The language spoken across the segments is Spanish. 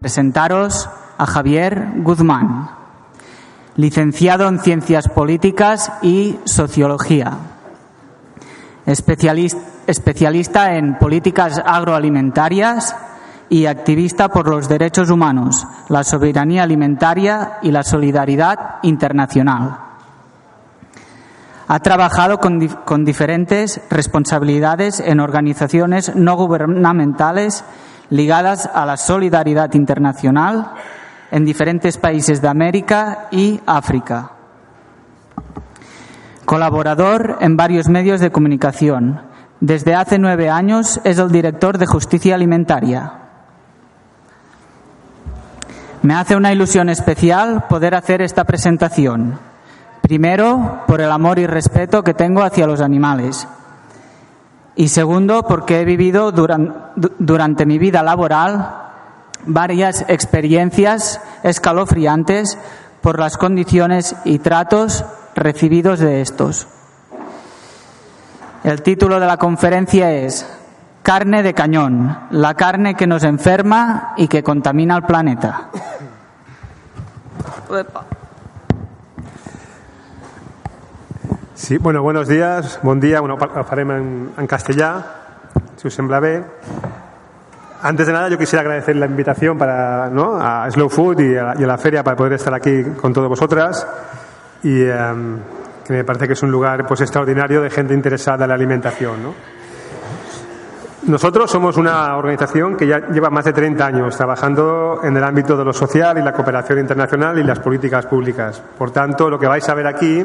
Presentaros a Javier Guzmán, licenciado en Ciencias Políticas y Sociología, especialista en políticas agroalimentarias y activista por los derechos humanos, la soberanía alimentaria y la solidaridad internacional. Ha trabajado con, diferentes responsabilidades en organizaciones no gubernamentales ligadas a la solidaridad internacional en diferentes países de América y África. Colaborador en varios medios de comunicación. Desde hace nueve años es el director de Justicia Alimentaria. Me hace una ilusión especial poder hacer esta presentación. Primero, por el amor y respeto que tengo hacia los animales y segundo, porque he vivido durante, mi vida laboral varias experiencias escalofriantes por las condiciones y tratos recibidos de estos. El título de la conferencia es Carne de cañón, la carne que nos enferma y que contamina el planeta. Sí, bueno, buenos días, bon dia, bueno, farem en, en castellà, si us sembla bé. Antes de nada, yo quisiera agradecer la invitación para, ¿no? a Slow Food y a, la, y a, la, feria para poder estar aquí con todos vosotras y um, que me parece que es un lugar pues extraordinario de gente interesada en la alimentación. ¿no? Nosotros somos una organización que ya lleva más de 30 años trabajando en el ámbito de lo social y la cooperación internacional y las políticas públicas. Por tanto, lo que vais a ver aquí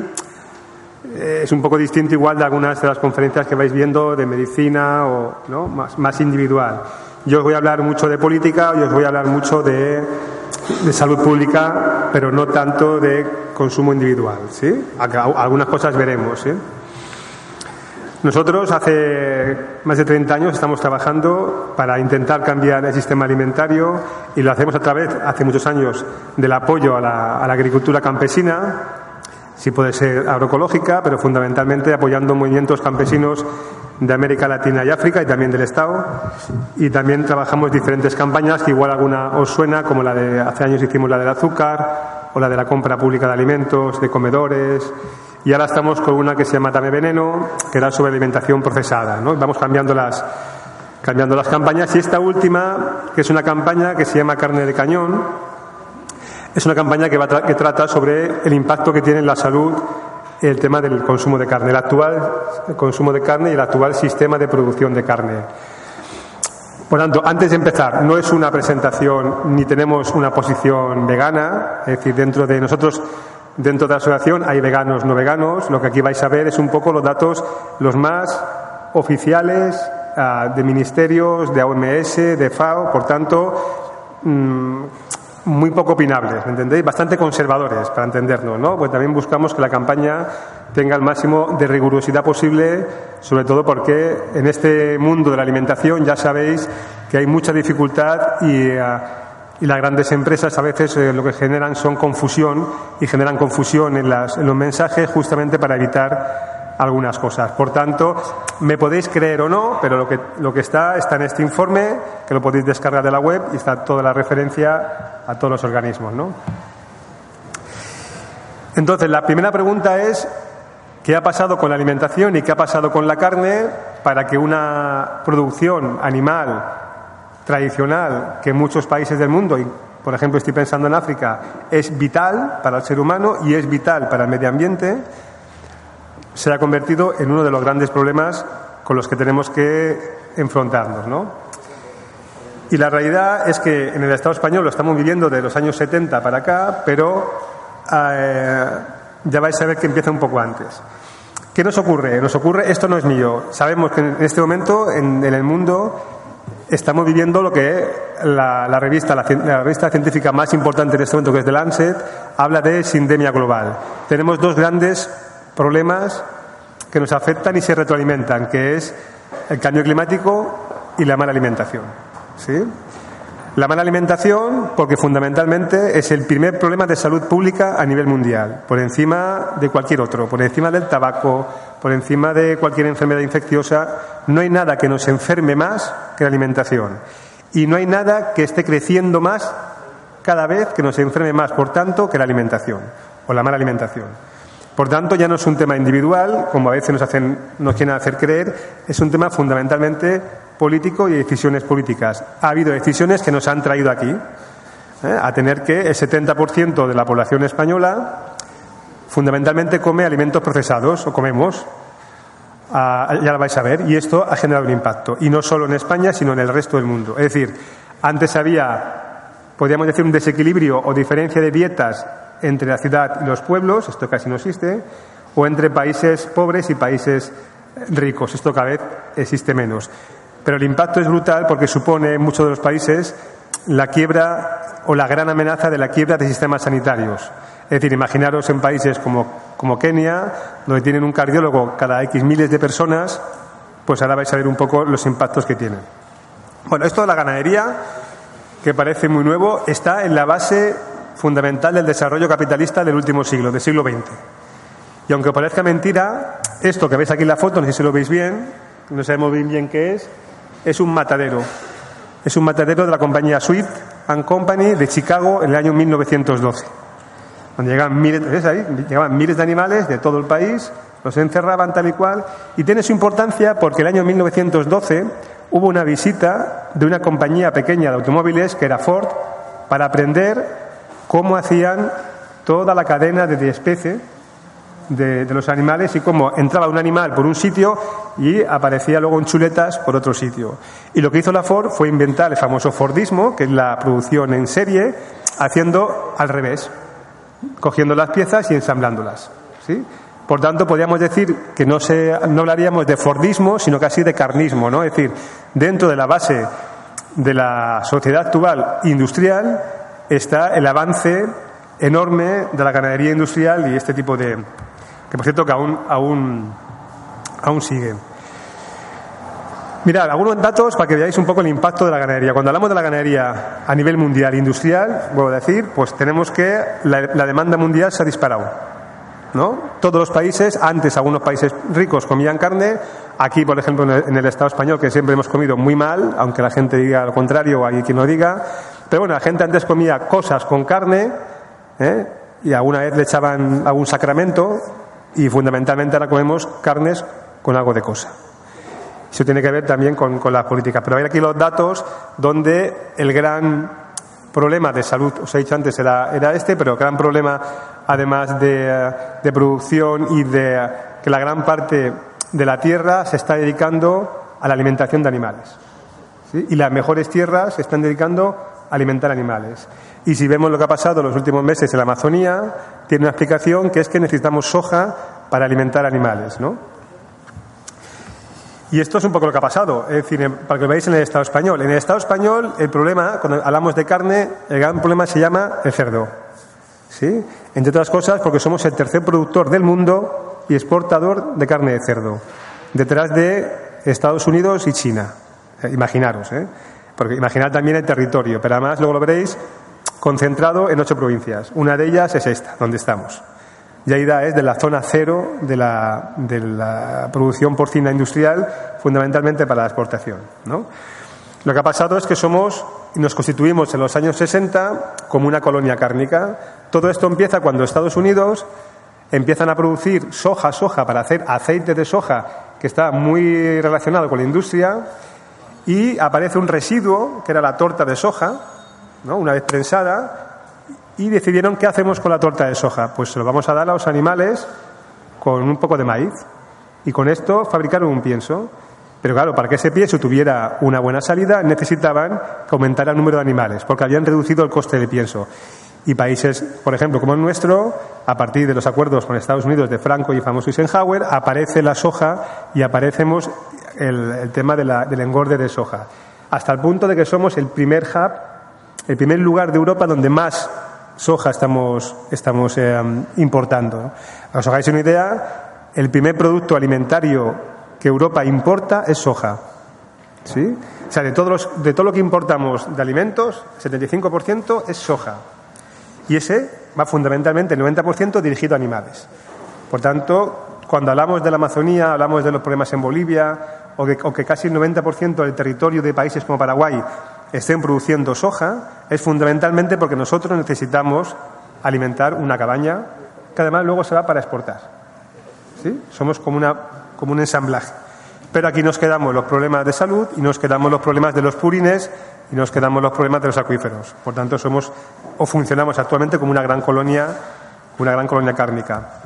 es un poco distinto igual de algunas de las conferencias que vais viendo de medicina o ¿no? más, más, individual. Yo os voy a hablar mucho de política y os voy a hablar mucho de, de salud pública, pero no tanto de consumo individual. ¿sí? Algunas cosas veremos. ¿sí? Nosotros hace más de 30 años estamos trabajando para intentar cambiar el sistema alimentario y lo hacemos a través, hace muchos años, del apoyo a la, a la agricultura campesina, sí puede ser agroecológica, pero fundamentalmente apoyando movimientos campesinos de América Latina y África y también del Estado. Y también trabajamos diferentes campañas que igual alguna os suena, como la de hace años hicimos la del azúcar o la de la compra pública de alimentos, de comedores. Y ahora estamos con una que se llama Dame Veneno, que era sobre alimentación procesada. ¿no? Vamos cambiando las, cambiando las campañas. Y esta última, que es una campaña que se llama Carne de Cañón, es una campaña que, trata sobre el impacto que tiene en la salud el tema del consumo de carne, el actual consumo de carne y el actual sistema de producción de carne. Por tanto, antes de empezar, no es una presentación ni tenemos una posición vegana, es decir, dentro de nosotros, dentro de la asociación hay veganos, no veganos. Lo que aquí vais a ver es un poco los datos, los más oficiales uh, de ministerios, de OMS, de FAO. Por tanto, mmm, muy poco opinables, ¿me entendéis? Bastante conservadores, para entendernos, ¿no? Pues también buscamos que la campaña tenga el máximo de rigurosidad posible, sobre todo porque en este mundo de la alimentación ya sabéis que hay mucha dificultad y, uh, las grandes empresas a veces eh, lo que generan son confusión y generan confusión en, en los mensajes justamente para evitar algunas cosas. Por tanto, me podéis creer o no, pero lo que, lo que está está en este informe, que lo podéis descargar de la web y está toda la referencia a todos los organismos. ¿no? Entonces, la primera pregunta es, ¿qué ha pasado con la alimentación y qué ha pasado con la carne para que una producción animal tradicional que en muchos países del mundo, por ejemplo estoy pensando en África, es vital para el ser humano y es vital para el medio ambiente, se ha convertido en uno de los grandes problemas con los que tenemos que enfrentarnos. ¿no? Y la realidad es que en el Estado español lo estamos viviendo de los años 70 para acá, pero eh, ya vais a ver que empieza un poco antes. ¿Qué nos ocurre? Nos ocurre, esto no es mío. Sabemos que en este momento en, el mundo estamos viviendo lo que la, revista, la, revista científica más importante en este momento, que es The Lancet, habla de sindemia global. Tenemos dos grandes problemas que nos afectan y se retroalimentan, que es el cambio climático y la mala alimentación. ¿Sí? La mala alimentación, porque fundamentalmente es el primer problema de salud pública a nivel mundial, por encima de cualquier otro, por encima del tabaco, por encima de cualquier enfermedad infecciosa. No hay nada que nos enferme más que la alimentación. Y no hay nada que esté creciendo más cada vez que nos enferme más, por tanto, que la alimentación o la mala alimentación. Por tanto, ya no es un tema individual, como a veces nos, hacen, nos quieren hacer creer, es un tema fundamentalmente político y de decisiones políticas. Ha habido decisiones que nos han traído aquí ¿eh? a tener que el 70% de la población española fundamentalmente come alimentos procesados o comemos. Ya lo vais a ver. Y esto ha generado un impacto. Y no solo en España, sino en el resto del mundo. Es decir, antes había, podríamos decir, un desequilibrio o diferencia de dietas entre la ciudad y los pueblos, esto casi no existe, o entre países pobres y países ricos, esto cada vez existe menos. Pero el impacto es brutal porque supone en muchos de los países la quiebra o la gran amenaza de la quiebra de sistemas sanitarios. Es decir, imaginaros en países como, como Kenia, donde tienen un cardiólogo cada X miles de personas, pues ahora vais a ver un poco los impactos que tienen. Bueno, esto de la ganadería, que parece muy nuevo, está en la base fundamental del desarrollo capitalista del último siglo, del siglo XX. Y aunque parezca mentira, esto que veis aquí en la foto, no sé si lo veis bien, no sabemos bien bien qué es, es un matadero. Es un matadero de la compañía Swift and Company de Chicago en el año 1912. Donde llegaban miles, llegaban miles de animales de todo el país, los encerraban tal y cual. Y tiene su importancia porque el año 1912 hubo una visita de una compañía pequeña de automóviles, que era Ford, para aprender cómo hacían toda la cadena de especie de, los animales y cómo entraba un animal por un sitio y aparecía luego en chuletas por otro sitio. Y lo que hizo la Ford fue inventar el famoso Fordismo, que es la producción en serie, haciendo al revés, cogiendo las piezas y ensamblándolas. ¿sí? Por tanto, podríamos decir que no, se, no hablaríamos de Fordismo, sino casi de carnismo, ¿no? Es decir, dentro de la base de la sociedad actual industrial está el avance enorme de la ganadería industrial y este tipo de, que por cierto que aún, aún, aún sigue. Mirad, algunos datos para que veáis un poco el impacto de la ganadería. Cuando hablamos de la ganadería a nivel mundial industrial, vuelvo a decir, pues tenemos que la, demanda mundial se ha disparado. ¿no? Todos los países, antes algunos países ricos comían carne, aquí, por ejemplo, en el, Estado español, que siempre hemos comido muy mal, aunque la gente diga lo contrario o hay quien lo diga, pero bueno, la gente antes comía cosas con carne ¿eh? y alguna vez le echaban algún sacramento y fundamentalmente ahora comemos carnes con algo de cosa. Eso tiene que ver también con, con las políticas. Pero hay aquí los datos donde el gran problema de salud, os he dicho antes, era, era este, pero el gran problema, además de, de, producción y de que la gran parte de la tierra se está dedicando a la alimentación de animales. Y las mejores tierras se están dedicando alimentar animales. Y si vemos lo que ha pasado en los últimos meses en la Amazonía, tiene una explicación que es que necesitamos soja para alimentar animales, ¿no? Y esto es un poco lo que ha pasado, es decir, para que lo veáis en el Estado español. En el Estado español, el problema, cuando hablamos de carne, el gran problema se llama el cerdo. ¿Sí? Entre otras cosas, porque somos el tercer productor del mundo y exportador de carne de cerdo, detrás de Estados Unidos y China. Eh, imaginaros, ¿eh? Porque imaginad también el territorio, pero además luego lo veréis, concentrado en ocho provincias. Una de ellas es esta, donde estamos. Yaida es de la zona cero de la, de la producción porcina industrial, fundamentalmente para la exportación. ¿no? Lo que ha pasado es que somos nos constituimos en los años 60 como una colonia cárnica. Todo esto empieza cuando Estados Unidos empiezan a producir soja, soja para hacer aceite de soja, que está muy relacionado con la industria, y aparece un residuo, que era la torta de soja, una vez prensada, y decidieron qué hacemos con la torta de soja. Pues se lo vamos a dar a los animales con un poco de maíz y con esto fabricaron un pienso. Pero claro, para que ese pienso tuviera una buena salida necesitaban que aumentara el número de animales, porque habían reducido el coste del pienso. Y países, por ejemplo, como el nuestro, a partir de los acuerdos con Estados Unidos de Franco y famoso Eisenhower, aparece la soja y aparecemos el, tema del engorde de soja. Hasta el punto de que somos el primer hub, el primer lugar de Europa donde más soja estamos, estamos eh, importando. Para os hagáis una idea, el primer producto alimentario que Europa importa es soja. ¿Sí? O sea, de, todos de todo lo que importamos de alimentos, 75% es soja. Y ese va fundamentalmente, el 90% dirigido a animales. Por tanto, cuando hablamos de la Amazonía, hablamos de los problemas en Bolivia, o, que casi el 90% del territorio de países como Paraguay estén produciendo soja, es fundamentalmente porque nosotros necesitamos alimentar una cabaña que además luego se va para exportar. ¿Sí? Somos como, una, como un ensamblaje. Pero aquí nos quedamos los problemas de salud y nos quedamos los problemas de los purines y nos quedamos los problemas de los acuíferos. Por tanto, somos o funcionamos actualmente como una gran colonia, una gran colonia cárnica.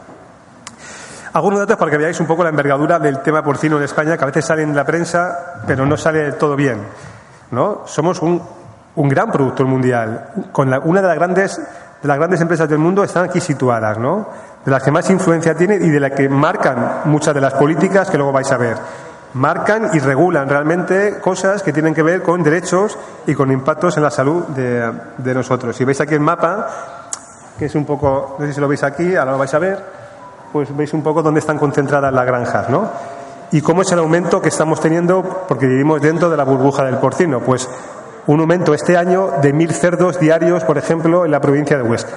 Algunos datos para que veáis un poco la envergadura del tema porcino en España, que a veces sale en la prensa, pero no sale todo bien. ¿no? Somos un, un gran productor mundial. Con una de las grandes de las grandes empresas del mundo están aquí situadas, ¿no? De las que más influencia tienen y de las que marcan muchas de las políticas que luego vais a ver marcan y regulan realmente cosas que tienen que ver con derechos y con impactos en la salud de, de nosotros. Si veis aquí el mapa, que es un poco, no sé si lo veis aquí, ahora lo vais a ver, pues veis un poco dónde están concentradas las granjas, ¿no? Y cómo es el aumento que estamos teniendo porque vivimos dentro de la burbuja del porcino. Pues un aumento este año de mil cerdos diarios, por ejemplo, en la provincia de Huesca.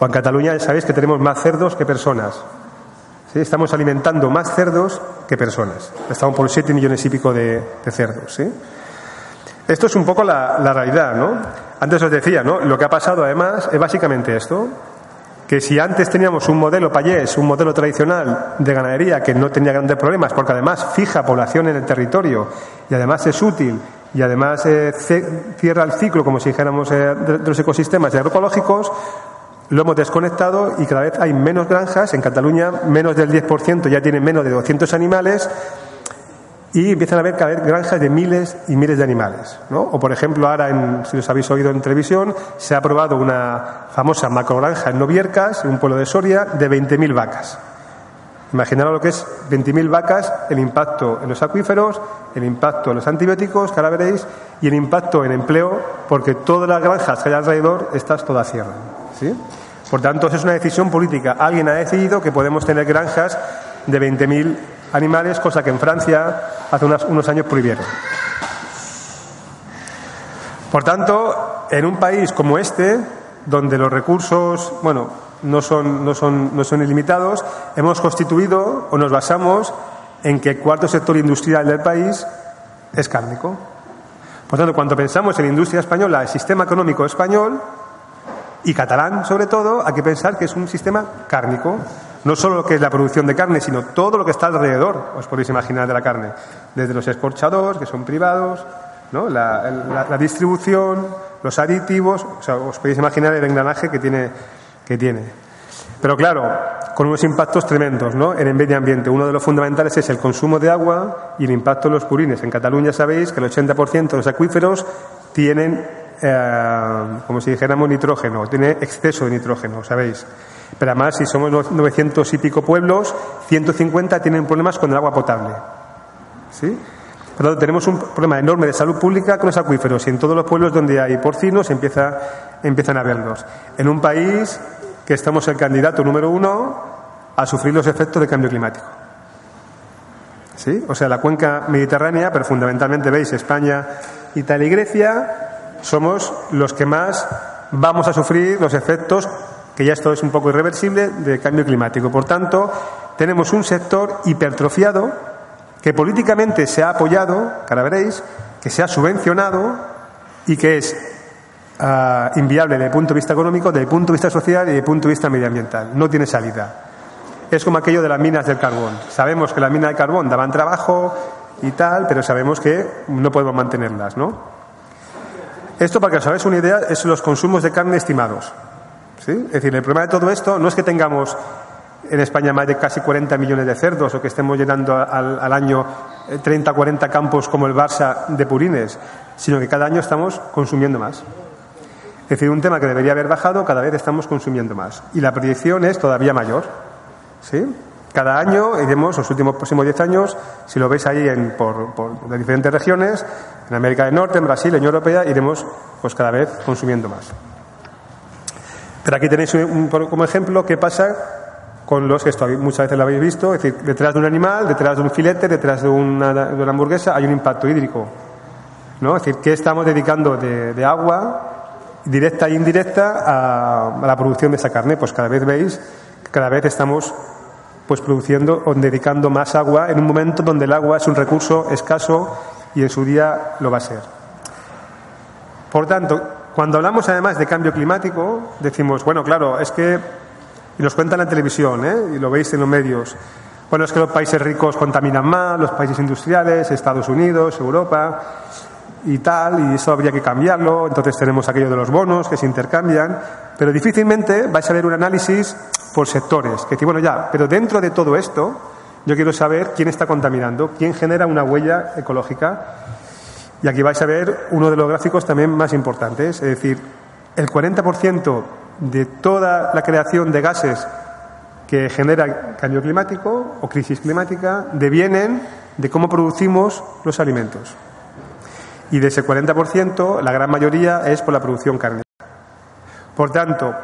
O en Cataluña ya sabéis que tenemos más cerdos que personas. Estamos alimentando más cerdos que personas. Estamos por 7 millones y pico de, cerdos. Esto es un poco la, realidad, ¿no? Antes os decía, ¿no? Lo que ha pasado además es básicamente esto, que si antes teníamos un modelo payés, un modelo tradicional de ganadería que no tenía grandes problemas, porque además fija población en el territorio y además es útil y además eh, cierra el ciclo, como si dijéramos, eh, de los ecosistemas agroecológicos, lo hemos desconectado y cada vez hay menos granjas. En Cataluña, menos del 10% ya tienen menos de 200 animales y empiezan a haber cada vez granjas de miles y miles de animales. ¿no? O, por ejemplo, ahora, en, si os habéis oído en televisión, se ha aprobado una famosa macrogranja en Noviercas, en un pueblo de Soria, de 20.000 vacas. Imaginaros lo que es 20.000 vacas, el impacto en los acuíferos, el impacto en los antibióticos, que ahora veréis, y el impacto en empleo, porque todas las granjas que hay alrededor, estas todas cierran. ¿sí? Por tanto, es una decisión política. Alguien ha decidido que podemos tener granjas de 20.000 animales, cosa que en Francia hace unos años prohibieron. Por tanto, en un país como este, donde los recursos, bueno, no son, no son, no son ilimitados, hemos constituido o nos basamos en que el cuarto sector industrial del país es cárnico. Por tanto, cuando pensamos en industria española, el sistema económico español, y catalán, sobre todo, hay que pensar que es un sistema cárnico. No solo lo que es la producción de carne, sino todo lo que está alrededor, os podéis imaginar, de la carne. Desde los escorchadores, que son privados, ¿no? la, distribución, los aditivos, o sea, os podéis imaginar el engranaje que tiene. Que tiene. Pero claro, con unos impactos tremendos ¿no? en el medio ambiente. Uno de los fundamentales es el consumo de agua y el impacto en los purines. En Cataluña sabéis que el 80% de los acuíferos tienen eh, como si dijéramos nitrógeno, tiene exceso de nitrógeno, ¿sabéis? Pero además, si somos 900 y pico pueblos, 150 tienen problemas con el agua potable. ¿Sí? Por tenemos un problema enorme de salud pública con los acuíferos y en todos los pueblos donde hay porcinos empieza, empiezan a verlos. En un país que estamos el candidato número uno a sufrir los efectos del cambio climático. ¿Sí? O sea, la cuenca mediterránea, pero fundamentalmente veis España, Italia y Grecia, somos los que más vamos a sufrir los efectos, que ya esto es un poco irreversible, del cambio climático. Por tanto, tenemos un sector hipertrofiado que políticamente se ha apoyado, que ahora veréis, que se ha subvencionado y que es ah, inviable desde el punto de vista económico, desde el punto de vista social y desde el punto de vista medioambiental. No tiene salida. Es como aquello de las minas del carbón. Sabemos que las minas de carbón daban trabajo y tal, pero sabemos que no podemos mantenerlas, ¿no? Esto, para que os hagáis una idea, es los consumos de carne estimados. Es decir, el problema de todo esto no es que tengamos en España más de casi 40 millones de cerdos o que estemos llenando al, al año 30 o 40 campos como el Barça de purines, sino que cada año estamos consumiendo más. Es decir, un tema que debería haber bajado, cada vez estamos consumiendo más. Y la proyección es todavía mayor. ¿Sí? Cada año iremos, los últimos próximos 10 años, si lo veis ahí en, por, por las diferentes regiones, en América del Norte, en Brasil, en Unión Europea, iremos pues cada vez consumiendo más. Pero aquí tenéis un, como ejemplo qué pasa con los que esto muchas veces lo habéis visto, es decir, detrás de un animal, detrás de un filete, detrás de una, de una hamburguesa hay un impacto hídrico. ¿no? Es decir, ¿qué estamos dedicando de, agua directa e indirecta a, a, la producción de esa carne? Pues cada vez veis, cada vez estamos pues produciendo o dedicando más agua en un momento donde el agua es un recurso escaso y en su día lo va a ser. Por tanto, cuando hablamos además de cambio climático, decimos, bueno, claro, es que, y nos cuentan en la televisión, ¿eh? y lo veis en los medios, bueno, es que los países ricos contaminan más, los países industriales, Estados Unidos, Europa y tal, y eso habría que cambiarlo, entonces tenemos aquello de los bonos que se intercambian, pero difícilmente vais a ver un análisis por sectores, que decir, bueno, ya, pero dentro de todo esto, yo quiero saber quién está contaminando, quién genera una huella ecológica y aquí vais a ver uno de los gráficos también más importantes, es decir, el 40% de toda la creación de gases que genera cambio climático o crisis climática devienen de cómo producimos los alimentos. Y de ese 40%, la gran mayoría es por la producción cárnica. Por tanto,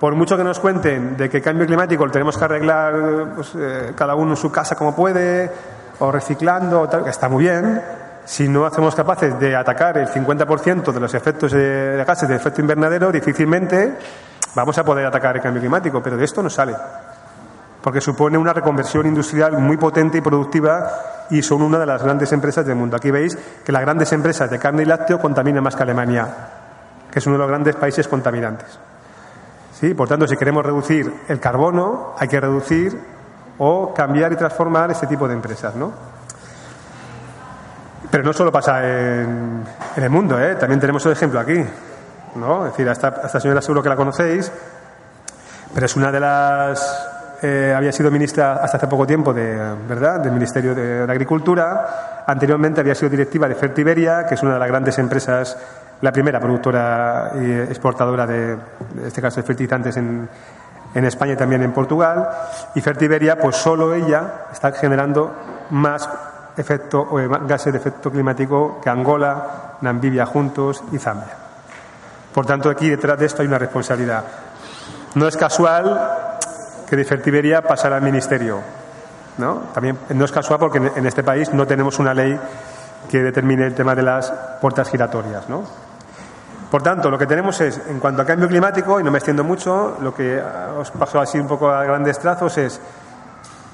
por mucho que nos cuenten de que cambio climático lo tenemos que arreglar pues, eh, cada uno en su casa como puede, o reciclando, tal, que está muy bien, si no hacemos capaces de atacar el 50% de los efectos de gases de efecto invernadero, difícilmente vamos a poder atacar el cambio climático, pero de esto no sale. Porque supone una reconversión industrial muy potente y productiva y son una de las grandes empresas del mundo. Aquí veis que las grandes empresas de carne y lácteo contaminan más que Alemania, que es uno de los grandes países contaminantes. ¿Sí? Por tanto, si queremos reducir el carbono, hay que reducir o cambiar y transformar este tipo de empresas, ¿no? Pero no solo pasa en, el mundo, ¿eh? también tenemos el ejemplo aquí. ¿no? Es decir, esta, señora seguro que la conocéis, pero es una de las. Eh, había sido ministra hasta hace poco tiempo de, ¿verdad? del Ministerio de, Agricultura. Anteriormente había sido directiva de Fertiberia, que es una de las grandes empresas, la primera productora y exportadora de, en este caso, de fertilizantes en, en España y también en Portugal. Y Fertiberia, pues solo ella está generando más efecto, o gases de efecto climático que Angola, Namibia juntos y Zambia. Por tanto, aquí detrás de esto hay una responsabilidad. No es casual que de Fertiberia pasara al Ministerio. ¿no? También no es casual porque en este país no tenemos una ley que determine el tema de las puertas giratorias. ¿no? Por tanto, lo que tenemos es, en cuanto a cambio climático, y no me extiendo mucho, lo que os paso así un poco a grandes trazos es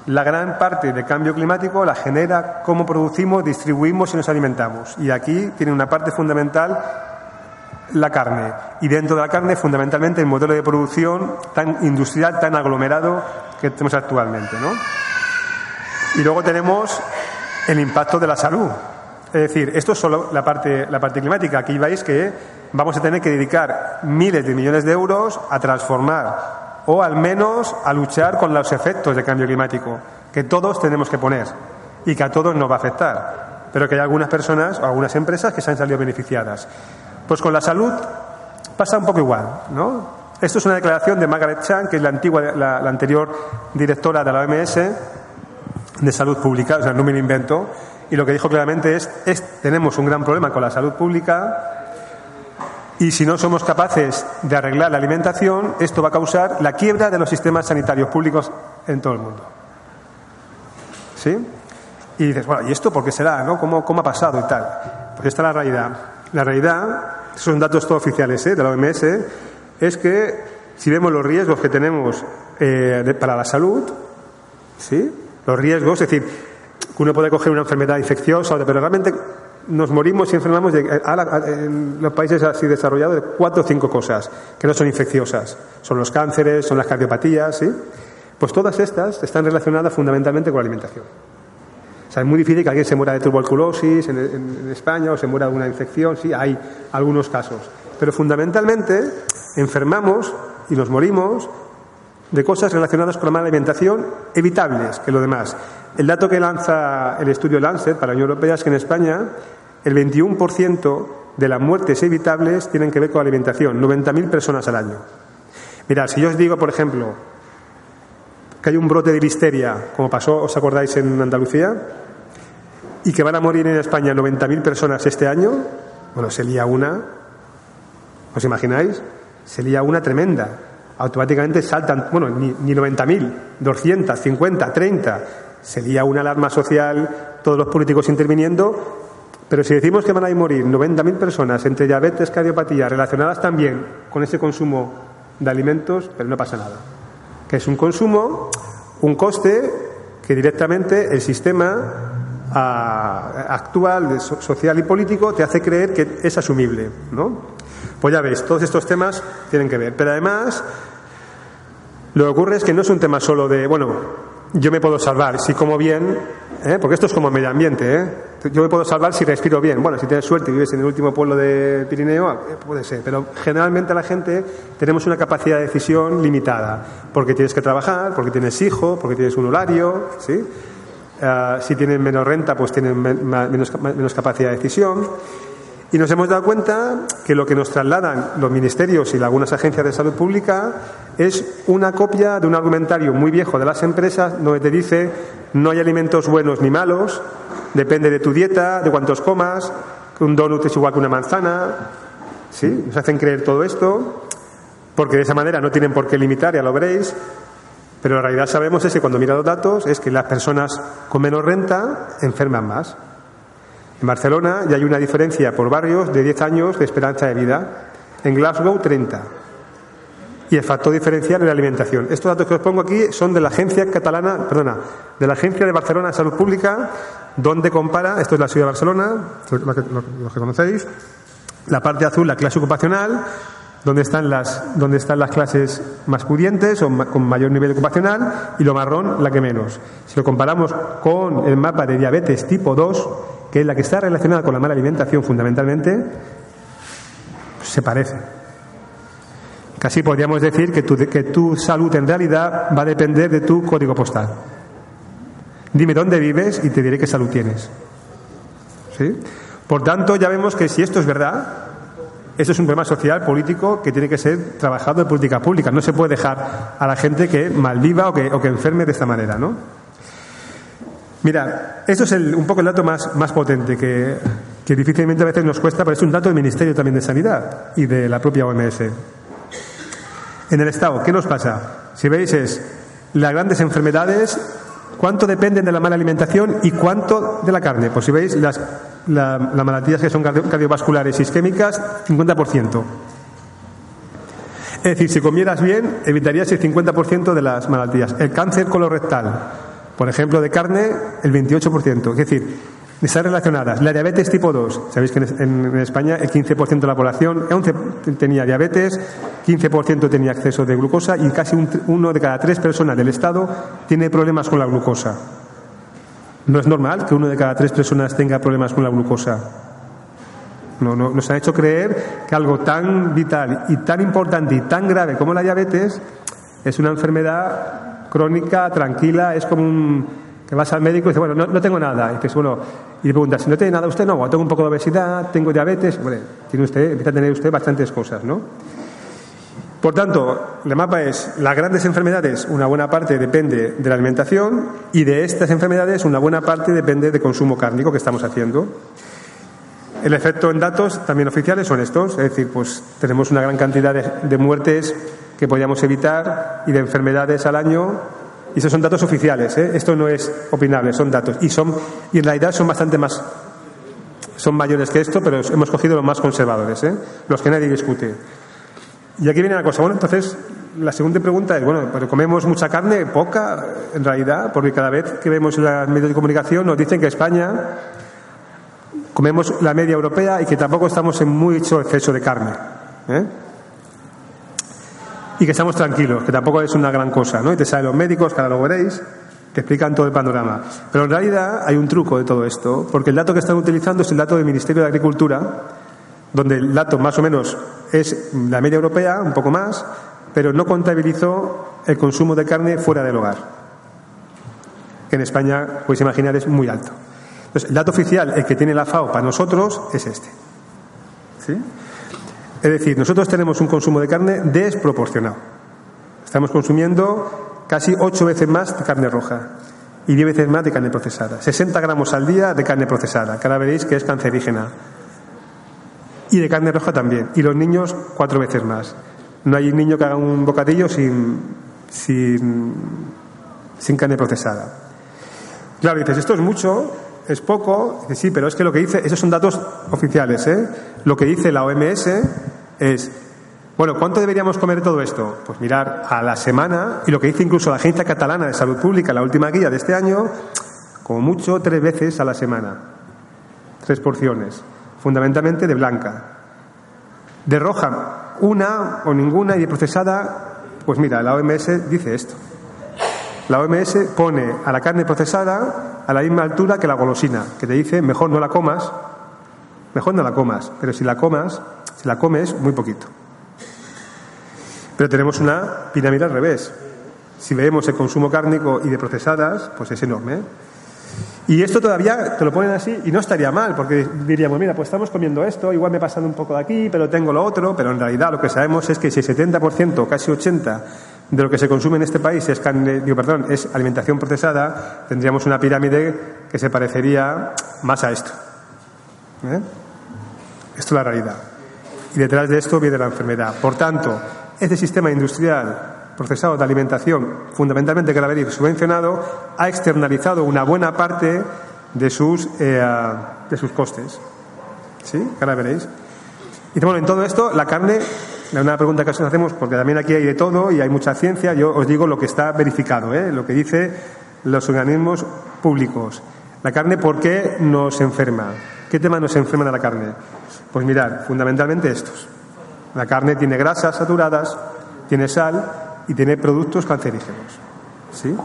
la gran parte de cambio climático la genera cómo producimos, distribuimos y nos alimentamos. Y aquí tiene una parte fundamental la carne. Y dentro de la carne, fundamentalmente, el modelo de producción tan industrial, tan aglomerado que tenemos actualmente. Y luego tenemos el impacto de la salud. Es decir, esto es solo la parte, la parte climática. Aquí veis que vamos a tener que dedicar miles de millones de euros a transformar o al menos a luchar con los efectos del cambio climático, que todos tenemos que poner y que a todos nos va a afectar, pero que hay algunas personas o algunas empresas que se han salido beneficiadas. Pues con la salud pasa un poco igual, ¿no? Esto es una declaración de Margaret Chan, que es la, antigua, la, anterior directora de la OMS de salud pública, o sea, no me lo invento, y lo que dijo claramente es, es tenemos un gran problema con la salud pública y si no somos capaces de arreglar la alimentación, esto va a causar la quiebra de los sistemas sanitarios públicos en todo el mundo. ¿Sí? Y dices, bueno, ¿y esto por qué será? ¿no? ¿Cómo, ¿Cómo ha pasado y tal? Pues esta es la realidad. La realidad, son datos todos oficiales ¿eh? de la OMS, es que si vemos los riesgos que tenemos eh, para la salud, ¿sí? Los riesgos, es decir, que uno puede coger una enfermedad infecciosa, pero realmente nos morimos y enfermamos de, en los países así desarrollados de cuatro o cinco cosas que no son infecciosas. Son los cánceres, son las cardiopatías, ¿sí? Pues todas estas están relacionadas fundamentalmente con la alimentación. O sea, es muy difícil que alguien se muera de tuberculosis en, España o se muera de una infección, sí, hay algunos casos. Pero fundamentalmente enfermamos y nos morimos de cosas relacionadas con la mala alimentación evitables que lo demás. El dato que lanza el estudio Lancet para la Unión Europea es que en España el 21% de las muertes evitables tienen que ver con alimentación, 90.000 personas al año. Mirad, si yo os digo, por ejemplo, que hay un brote de listeria, como pasó, ¿os acordáis, en Andalucía? Y que van a morir en España 90.000 personas este año, bueno, se lía una, ¿os imagináis? Se lía una tremenda. Automáticamente saltan, bueno, ni, ni 90.000, 200, 50, 30. Se lía una alarma social, todos los políticos interviniendo, pero si decimos que van a morir 90.000 personas entre diabetes, cardiopatía, relacionadas también con ese consumo de alimentos, pero no pasa nada. Que es un consumo, un coste que directamente el sistema actual, social y político, te hace creer que es asumible, ¿no? Pues ya ves, todos estos temas tienen que ver. Pero además, lo que ocurre es que no es un tema solo de, bueno, yo me puedo salvar si como bien, ¿eh? porque esto es como medio ambiente, ¿eh? yo me puedo salvar si respiro bien. Bueno, si tienes suerte y vives en el último pueblo de Pirineo, eh, puede ser, pero generalmente la gente tenemos una capacidad de decisión limitada, porque tienes que trabajar, porque tienes hijos, porque tienes un horario, ¿sí? Ah, si tienen menos renta, pues tienen menos, menos capacidad de decisión. Y nos hemos dado cuenta que lo que nos trasladan los ministerios y algunas agencias de salud pública es una copia de un argumentario muy viejo de las empresas donde te dice no hay alimentos buenos ni malos, depende de tu dieta, de cuántos comas, un donut es igual que una manzana. ¿Sí? Nos hacen creer todo esto porque de esa manera no tienen por qué limitar, ya lo veréis, pero la realidad sabemos es que cuando mira los datos es que las personas con menos renta enferman más. En Barcelona ya hay una diferencia por barrios de 10 años de esperanza de vida. En Glasgow, 30. Y el factor diferencial es la alimentación. Estos datos que os pongo aquí son de la Agencia Catalana, perdona, de la Agencia de Barcelona de Salud Pública, donde compara, esto es la ciudad de Barcelona, lo que, que conocéis, la parte azul, la clase ocupacional, donde están las, donde están las clases más pudientes o con mayor nivel ocupacional, y lo marrón, la que menos. Si lo comparamos con el mapa de diabetes tipo 2, que es la que está relacionada con la mala alimentación fundamentalmente, se parece. Casi podríamos decir que tu, que tu salud en realidad va a depender de tu código postal. Dime dónde vives y te diré qué salud tienes. ¿Sí? Por tanto, ya vemos que si esto es verdad, esto es un problema social, político, que tiene que ser trabajado en política pública. No se puede dejar a la gente que malviva o que, o que enferme de esta manera, ¿no? Mira, esto es un poco el dato más, más potente que, que, difícilmente a veces nos cuesta, pero es un dato del Ministerio también de Sanidad y de la propia OMS. En el Estado, ¿qué nos pasa? Si veis es las grandes enfermedades, cuánto dependen de la mala alimentación y cuánto de la carne. Pues si veis las, las malaltías que son cardiovasculares y isquémicas, 50%. Es decir, si comieras bien, evitarías el 50% de las malaltías. El cáncer colorectal, por ejemplo, de carne, el 28%. Es decir, están relacionadas. La diabetes tipo 2. Sabéis que en, España el 15% de la población 11 tenía diabetes, 15% tenía exceso de glucosa y casi uno de cada tres personas del Estado tiene problemas con la glucosa. No es normal que uno de cada tres personas tenga problemas con la glucosa. No, no, nos han hecho creer que algo tan vital y tan importante y tan grave como la diabetes es una enfermedad crónica, tranquila, es como un, que vas al médico y dices, bueno, no, tengo nada. Y dices, bueno, y le preguntas, ¿no tiene nada usted? No, tengo un poco de obesidad, tengo diabetes. Bueno, tiene usted, empieza a tener usted bastantes cosas, ¿no? Por tanto, el mapa es las grandes enfermedades, una buena parte depende de la alimentación y de estas enfermedades una buena parte depende del consumo cárnico que estamos haciendo. El efecto en datos también oficiales son estos, es decir, pues tenemos una gran cantidad de muertes que podíamos evitar y de enfermedades al año. Y esos son datos oficiales, ¿eh? esto no es opinable, son datos. Y, son, y en realidad son bastante más, son mayores que esto, pero hemos cogido los más conservadores, ¿eh? los que nadie discute. Y aquí viene la cosa. Bueno, entonces, la segunda pregunta es, bueno, ¿pero comemos mucha carne? Poca, en realidad, porque cada vez que vemos los medios de comunicación nos dicen que España comemos la media europea y que tampoco estamos en mucho exceso de carne. ¿eh? Y que estamos tranquilos, que tampoco es una gran cosa, ¿no? Y te salen los médicos, que ahora lo veréis, te explican todo el panorama. Pero en realidad hay un truco de todo esto, porque el dato que están utilizando es el dato del Ministerio de Agricultura, donde el dato más o menos es la media europea, un poco más, pero no contabilizó el consumo de carne fuera del hogar, que en España, podéis imaginar, es muy alto. Entonces, el dato oficial, el que tiene la FAO para nosotros, es este. ¿sí? Es decir, nosotros tenemos un consumo de carne desproporcionado. Estamos consumiendo casi ocho veces más de carne roja y diez veces más de carne procesada. 60 gramos al día de carne procesada. Cada veréis que es cancerígena. Y de carne roja también. Y los niños cuatro veces más. No hay niño que haga un bocadillo sin, sin, carne procesada. Claro, dices, esto es mucho, es poco. Sí, pero es que lo que dice, esos son datos oficiales, ¿eh? Lo que dice la OMS es, bueno, ¿cuánto deberíamos comer todo esto? Pues mirar a la semana, y lo que dice incluso la Agencia Catalana de Salud Pública, la última guía de este año, como mucho tres veces a la semana. Tres porciones, fundamentalmente de blanca. De roja, una o ninguna y de procesada, pues mira, la OMS dice esto. La OMS pone a la carne procesada a la misma altura que la golosina, que te dice mejor no la comas, mejor no la comas, pero si la comas, si la comes, muy poquito. Pero tenemos una pirámide al revés. Si vemos el consumo cárnico y de procesadas, pues es enorme. ¿eh? Y esto todavía te lo ponen así y no estaría mal, porque diríamos, mira, pues estamos comiendo esto, igual me pasando un poco de aquí, pero tengo lo otro, pero en realidad lo que sabemos es que si el 70%, casi 80% de lo que se consume en este país es, carne, digo, perdón, es alimentación procesada, tendríamos una pirámide que se parecería más a esto. ¿Eh? Esto es la realidad. Y detrás de esto viene la enfermedad. Por tanto, este sistema industrial procesado de alimentación, fundamentalmente la subvencionado, ha externalizado una buena parte de sus, eh, de sus costes. ¿Sí? Ahora veréis. Y bueno, en todo esto, la carne, una pregunta que os hacemos, porque también aquí hay de todo y hay mucha ciencia, yo os digo lo que está verificado, ¿eh? lo que dicen los organismos públicos. La carne, ¿por qué nos enferma? ¿Qué temas nos enferman a la carne? Pues mirad, fundamentalmente estos. La carne tiene grasas saturadas, tiene sal y tiene productos cancerígenos. ¿Sí?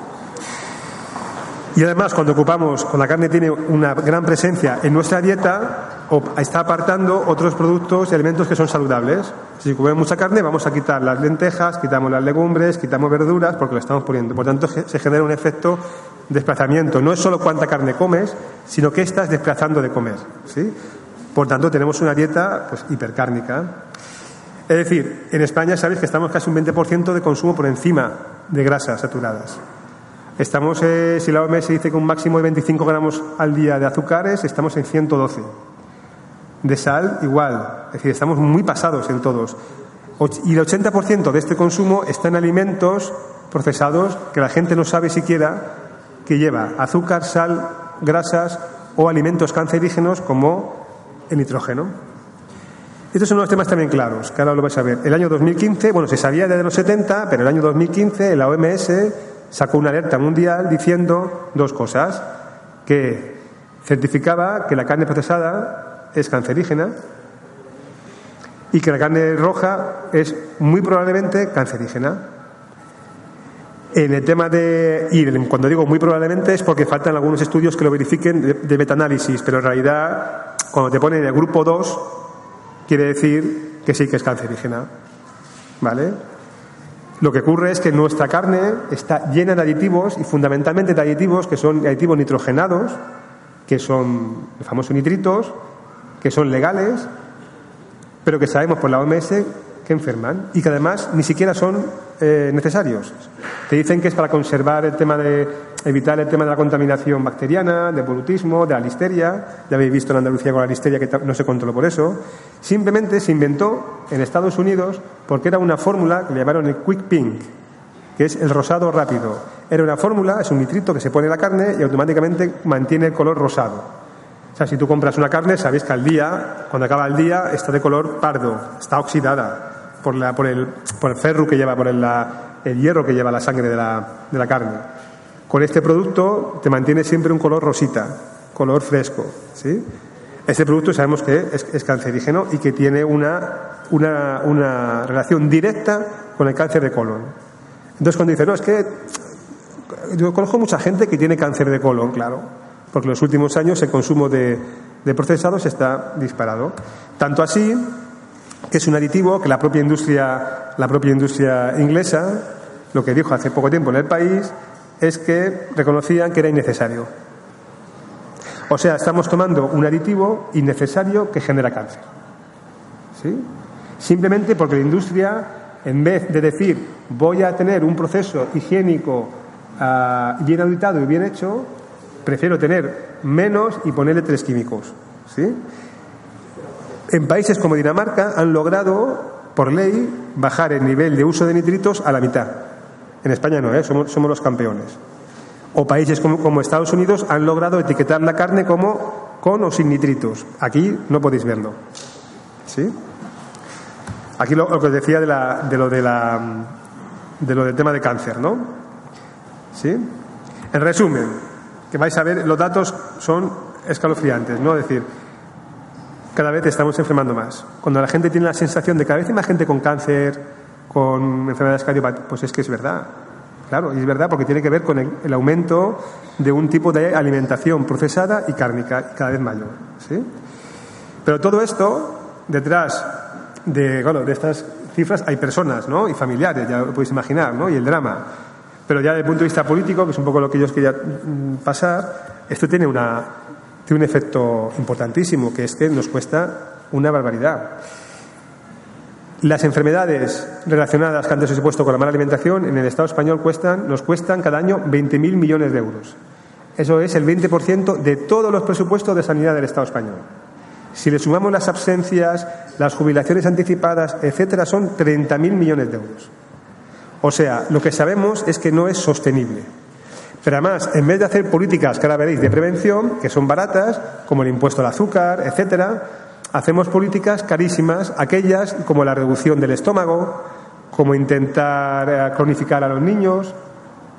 Y además, cuando ocupamos, con la carne tiene una gran presencia en nuestra dieta, está apartando otros productos y alimentos que son saludables. Si comemos mucha carne, vamos a quitar las lentejas, quitamos las legumbres, quitamos verduras, porque lo estamos poniendo. Por tanto, se genera un efecto de desplazamiento. No es solo cuánta carne comes, sino que estás desplazando de comer. ¿sí? Por tanto, tenemos una dieta pues, hipercárnica. Es decir, en España sabéis que estamos casi un 20% de consumo por encima de grasas saturadas. Estamos, eh, si la OMS dice que un máximo de 25 gramos al día de azúcares, estamos en 112. De sal, igual. Es decir, estamos muy pasados en todos. Y el 80% de este consumo está en alimentos procesados que la gente no sabe siquiera que lleva azúcar, sal, grasas o alimentos cancerígenos como el nitrógeno. Estos son unos temas también claros, que ahora lo vais a ver. El año 2015, bueno, se sabía desde los 70, pero el año 2015 la OMS sacó una alerta mundial diciendo dos cosas, que certificaba que la carne procesada es cancerígena y que la carne roja es muy probablemente cancerígena. En el tema de. Y cuando digo muy probablemente es porque faltan algunos estudios que lo verifiquen de, metaanálisis, pero en realidad, cuando te ponen el grupo 2, quiere decir que sí que es cancerígena. ¿Vale? Lo que ocurre es que nuestra carne está llena de aditivos y fundamentalmente de aditivos que son aditivos nitrogenados, que son los famosos nitritos, que son legales, pero que sabemos por la OMS que enferman y que además ni siquiera son eh, necesarios. Te dicen que es para conservar el tema de evitar el tema de la contaminación bacteriana, de polutismo, de la listeria. Ya habéis visto en Andalucía con la listeria que no se controló por eso. Simplemente se inventó en Estados Unidos porque era una fórmula que le llamaron el quick pink, que es el rosado rápido. Era una fórmula, es un nitrito que se pone en la carne y automáticamente mantiene el color rosado. O sea, si tú compras una carne, sabéis que al día, cuando acaba el día, está de color pardo, está oxidada por, la, por, el, por el ferro que lleva, por el, el hierro que lleva la sangre de la, de la carne. Con este producto te mantiene siempre un color rosita, color fresco. ¿sí? Este producto sabemos que es, cancerígeno y que tiene una, una, una, relación directa con el cáncer de colon. Entonces, cuando dice, no, es que yo conozco mucha gente que tiene cáncer de colon, claro, porque en los últimos años el consumo de, procesados está disparado. Tanto así que es un aditivo que la propia industria, la propia industria inglesa, lo que dijo hace poco tiempo en el país, es que reconocían que era innecesario. O sea, estamos tomando un aditivo innecesario que genera cáncer. ¿sí? Simplemente porque la industria, en vez de decir voy a tener un proceso higiénico ah, bien auditado y bien hecho, prefiero tener menos y ponerle tres químicos. ¿sí? En países como Dinamarca han logrado, por ley, bajar el nivel de uso de nitritos a la mitad. En España no, ¿eh? somos, somos los campeones. O países como, Estados Unidos han logrado etiquetar la carne como con o sin nitritos. Aquí no podéis verlo. ¿Sí? Aquí lo, lo que os decía de, la, de, lo de, la, de lo del tema de cáncer, ¿no? ¿Sí? En resumen, que vais a ver, los datos son escalofriantes, ¿no? Es decir, cada vez estamos enfermando más. Cuando la gente tiene la sensación de que cada vez hay más gente con cáncer, con enfermedades cardiovasculares, pues es que es verdad. Claro, y es verdad porque tiene que ver con el, aumento de un tipo de alimentación procesada y cárnica cada vez mayor. ¿sí? Pero todo esto, detrás de, bueno, de estas cifras hay personas ¿no? y familiares, ya lo podéis imaginar, ¿no? y el drama. Pero ya desde el punto de vista político, que es un poco lo que yo os quería mm, pasar, esto tiene, una, tiene un efecto importantísimo, que es que nos cuesta una barbaridad. Las enfermedades relacionadas que antes os he puesto con la mala alimentación en el Estado español cuestan, nos cuestan cada año 20.000 millones de euros. Eso es el 20% de todos los presupuestos de sanidad del Estado español. Si le sumamos las absencias, las jubilaciones anticipadas, etcétera, son 30.000 millones de euros. O sea, lo que sabemos es que no es sostenible. Pero además, en vez de hacer políticas que ahora veréis de prevención, que son baratas, como el impuesto al azúcar, etcétera, hacemos políticas carísimas, aquellas como la reducción del estómago, como intentar cronificar a los niños,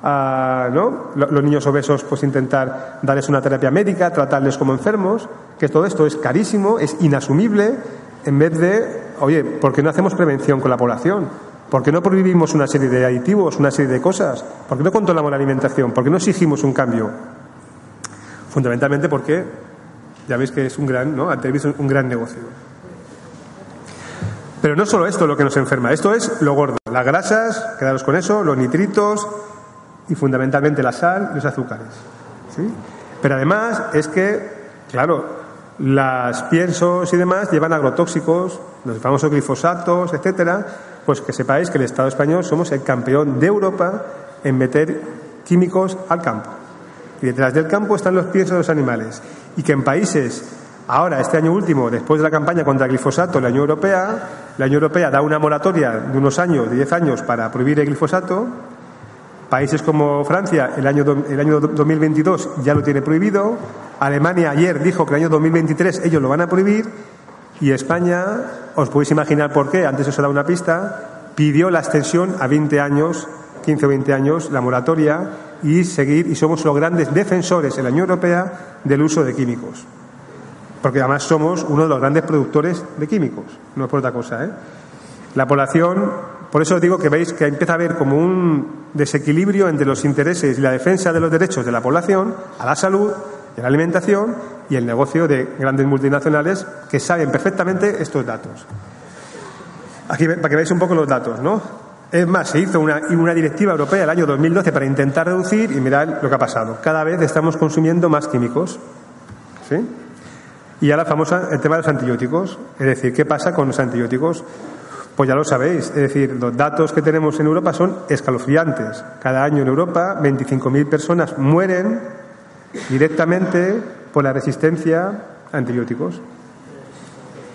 a, ¿no? los niños obesos, pues intentar darles una terapia médica, tratarles como enfermos, que todo esto es carísimo, es inasumible, en vez de, oye, ¿por qué no hacemos prevención con la población? ¿Por qué no prohibimos una serie de aditivos, una serie de cosas? ¿Por qué no controlamos la alimentación? ¿Por qué no exigimos un cambio? Fundamentalmente porque ya veis que es un gran, ¿no? un gran negocio. Pero no solo esto lo que nos enferma, esto es lo gordo. Las grasas, quedaros con eso, los nitritos y fundamentalmente la sal y los azúcares. ¿sí? Pero además es que, claro, las piensos y demás llevan agrotóxicos, los famosos glifosatos, etcétera, pues que sepáis que el Estado español somos el campeón de Europa en meter químicos al campo. Y detrás del campo están los piensos de los animales y que en países, ahora, este año último, después de la campaña contra el glifosato, la Unión Europea, la Unión Europea da una moratoria de unos años, de 10 años, para prohibir el glifosato. Países como Francia, el año, el año 2022 ya lo tiene prohibido. Alemania ayer dijo que el año 2023 ellos lo van a prohibir. Y España, os podéis imaginar por qué, antes os he dado una pista, pidió la extensión a 20 años, 15 o 20 años, la moratoria, y seguir, y somos los grandes defensores en la Unión Europea del uso de químicos. Porque además somos uno de los grandes productores de químicos, no es por otra cosa. ¿eh? La población, por eso digo que veis que empieza a haber como un desequilibrio entre los intereses y la defensa de los derechos de la población a la salud, a la alimentación y el negocio de grandes multinacionales que saben perfectamente estos datos. Aquí para que veáis un poco los datos, ¿no? Es más, se hizo una, una, directiva europea el año 2012 para intentar reducir y mirad lo que ha pasado. Cada vez estamos consumiendo más químicos. ¿Sí? Y ahora famosa el tema de los antibióticos. Es decir, ¿qué pasa con los antibióticos? Pues ya lo sabéis. Es decir, los datos que tenemos en Europa son escalofriantes. Cada año en Europa 25.000 personas mueren directamente por la resistencia a antibióticos.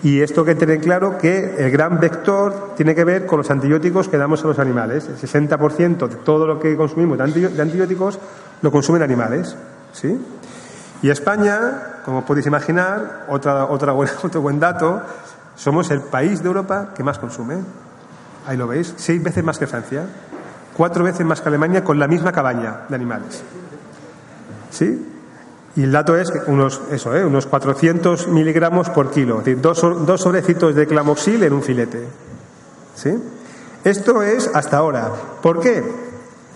Y esto que tener claro que el gran vector tiene que ver con los antibióticos que damos a los animales. El 60% de todo lo que consumimos de antibióticos lo consumen animales. ¿sí? Y España, como podéis imaginar, otra, otra buena, otro buen dato, somos el país de Europa que más consume. Ahí lo veis, seis veces más que Francia, cuatro veces más que Alemania con la misma cabaña de animales. ¿Sí? Y el dato es unos, eso, ¿eh? unos 400 miligramos por kilo, es decir, dos, dos sobrecitos de clamoxil en un filete. ¿Sí? Esto es hasta ahora. ¿Por qué?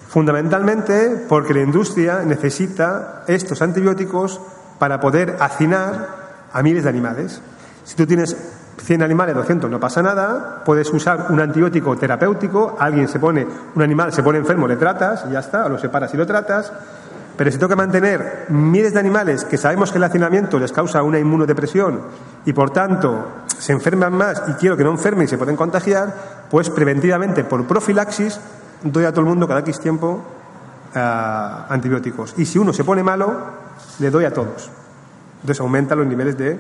Fundamentalmente porque la industria necesita estos antibióticos para poder hacinar a miles de animales. Si tú tienes 100 animales, 200, no pasa nada, puedes usar un antibiótico terapéutico, alguien se pone, un animal se pone enfermo, le tratas y ya está, lo separas y lo tratas, pero si que mantener miles de animales que sabemos que el hacinamiento les causa una inmunodepresión y por tanto se enferman más y quiero que no enfermen y se pueden contagiar, pues preventivamente, por profilaxis, doy a todo el mundo cada X tiempo eh, antibióticos. Y si uno se pone malo, le doy a todos. Entonces aumenta los niveles de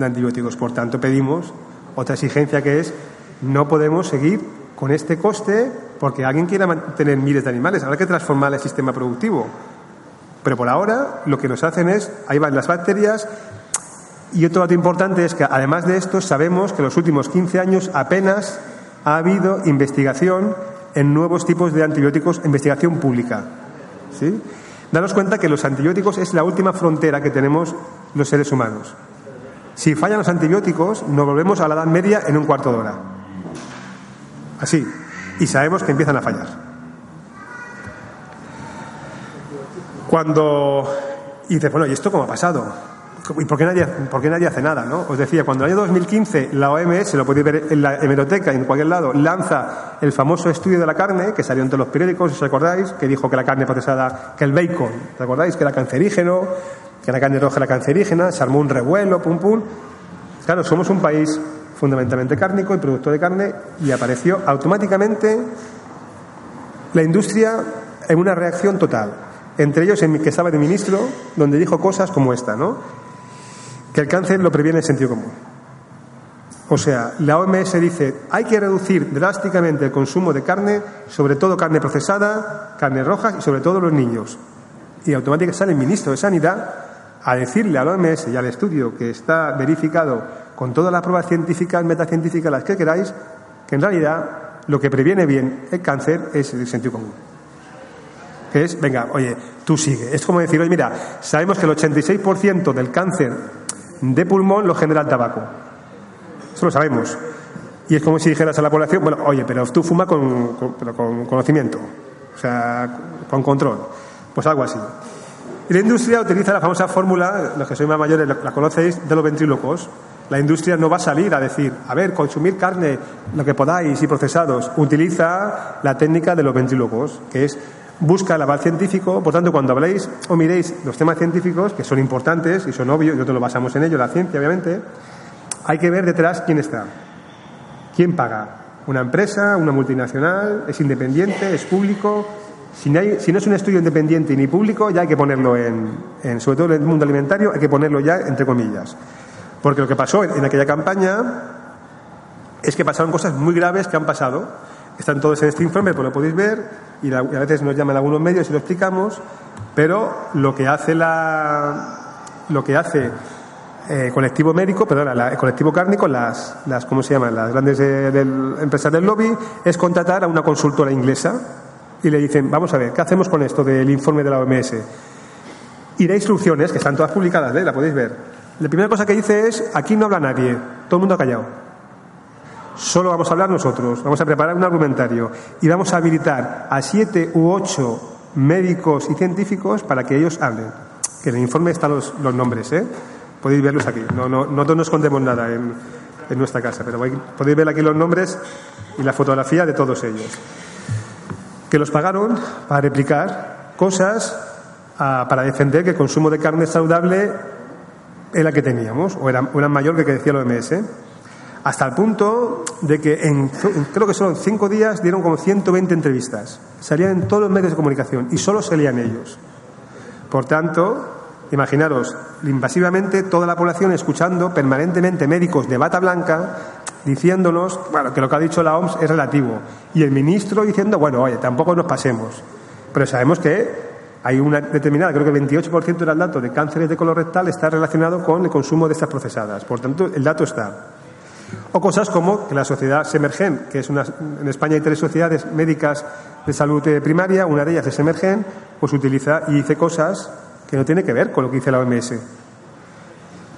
antibióticos. Por tanto, pedimos otra exigencia que es no podemos seguir con este coste porque alguien quiera mantener miles de animales. Habrá que transformar el sistema productivo. Pero por ahora lo que nos hacen es, ahí van las bacterias. Y otro dato importante es que además de esto sabemos que en los últimos 15 años apenas ha habido investigación en nuevos tipos de antibióticos, investigación pública. ¿Sí? Daros cuenta que los antibióticos es la última frontera que tenemos los seres humanos. Si fallan los antibióticos, nos volvemos a la Edad Media en un cuarto de hora. Así. Y sabemos que empiezan a fallar. Cuando. Y dices, bueno, ¿y esto cómo ha pasado? ¿Y por qué, nadie, por qué nadie hace nada? ¿no? Os decía, cuando en el año 2015 la OMS, lo podéis ver en la hemeroteca, en cualquier lado, lanza el famoso estudio de la carne, que salió en todos los periódicos, si os acordáis, que dijo que la carne procesada, que el bacon, ¿te acordáis? Que era cancerígeno, que la carne roja era cancerígena, se armó un revuelo, pum, pum. Claro, somos un país fundamentalmente cárnico y productor de carne, y apareció automáticamente la industria en una reacción total. Entre ellos, que estaba de ministro, donde dijo cosas como esta, ¿no? Que el cáncer lo previene el sentido común. O sea, la OMS dice, hay que reducir drásticamente el consumo de carne, sobre todo carne procesada, carne roja y sobre todo los niños. Y automáticamente sale el ministro de Sanidad a decirle a la OMS y al estudio que está verificado con todas las pruebas científicas, metacientíficas, las que queráis, que en realidad lo que previene bien el cáncer es el sentido común. Que es, venga, oye, tú sigue. Es como decir, oye, mira, sabemos que el 86% del cáncer de pulmón lo genera el tabaco. Eso lo sabemos. Y es como si dijeras a la población, bueno, oye, pero tú fuma con, con conocimiento, o sea, con control. Pues algo así. Y la industria utiliza la famosa fórmula, los que sois más mayores la conocéis, de los ventrílocos. La industria no va a salir a decir, a ver, consumir carne, lo que podáis y procesados. Utiliza la técnica de los ventrílocos, que es busca el aval científico. Por tanto, cuando habléis o miréis los temas científicos, que son importantes y son obvios, y nosotros lo basamos en ello, la ciencia, obviamente, hay que ver detrás quién está. ¿Quién paga? ¿Una empresa? ¿Una multinacional? ¿Es independiente? ¿Es público? Si no, es un estudio independiente ni público, ya hay que ponerlo en, sobre todo en el mundo alimentario, hay que ponerlo ya entre comillas. Porque lo que pasó en, aquella campaña es que pasaron cosas muy graves que han pasado. Están todos en este informe, pues lo podéis ver, y, a veces nos llaman algunos medios y lo explicamos, pero lo que hace la lo que hace eh, colectivo médico, perdón, el colectivo cárnico, las, las ¿cómo se llaman? Las grandes eh, empresas del lobby, es contratar a una consultora inglesa y le dicen, vamos a ver, ¿qué hacemos con esto del informe de la OMS? Y da instrucciones, que están todas publicadas, ¿eh? la podéis ver. La primera cosa que dice es, aquí no habla nadie, todo el mundo ha callado. Solo vamos a hablar nosotros, vamos a preparar un argumentario y vamos a habilitar a siete u ocho médicos y científicos para que ellos hablen. Que en el informe están los, nombres, ¿eh? Podéis verlos aquí. No, no, no escondemos nada en, en nuestra casa, pero podéis ver aquí los nombres y la fotografía de todos ellos que los pagaron para replicar cosas ah, para defender que el consumo de carne saludable era la que teníamos, o era, mayor que, que decía el OMS. Hasta el punto de que en, creo que solo en cinco días dieron como 120 entrevistas. Salían en todos los medios de comunicación y solo salían ellos. Por tanto, imaginaros, invasivamente toda la población escuchando permanentemente médicos de bata blanca diciéndonos, bueno, que lo que ha dicho la OMS es relativo. Y el ministro diciendo, bueno, oye, tampoco nos pasemos. Pero sabemos que hay una determinada, creo que el 28% del dato de cánceres de color rectal está relacionado con el consumo de estas procesadas. Por tanto, el dato está. O cosas como que la sociedad Semergen, que es una, en España hay tres sociedades médicas de salud eh, primaria, una de ellas es Semergen, pues utiliza y dice cosas que no tiene que ver con lo que dice la OMS.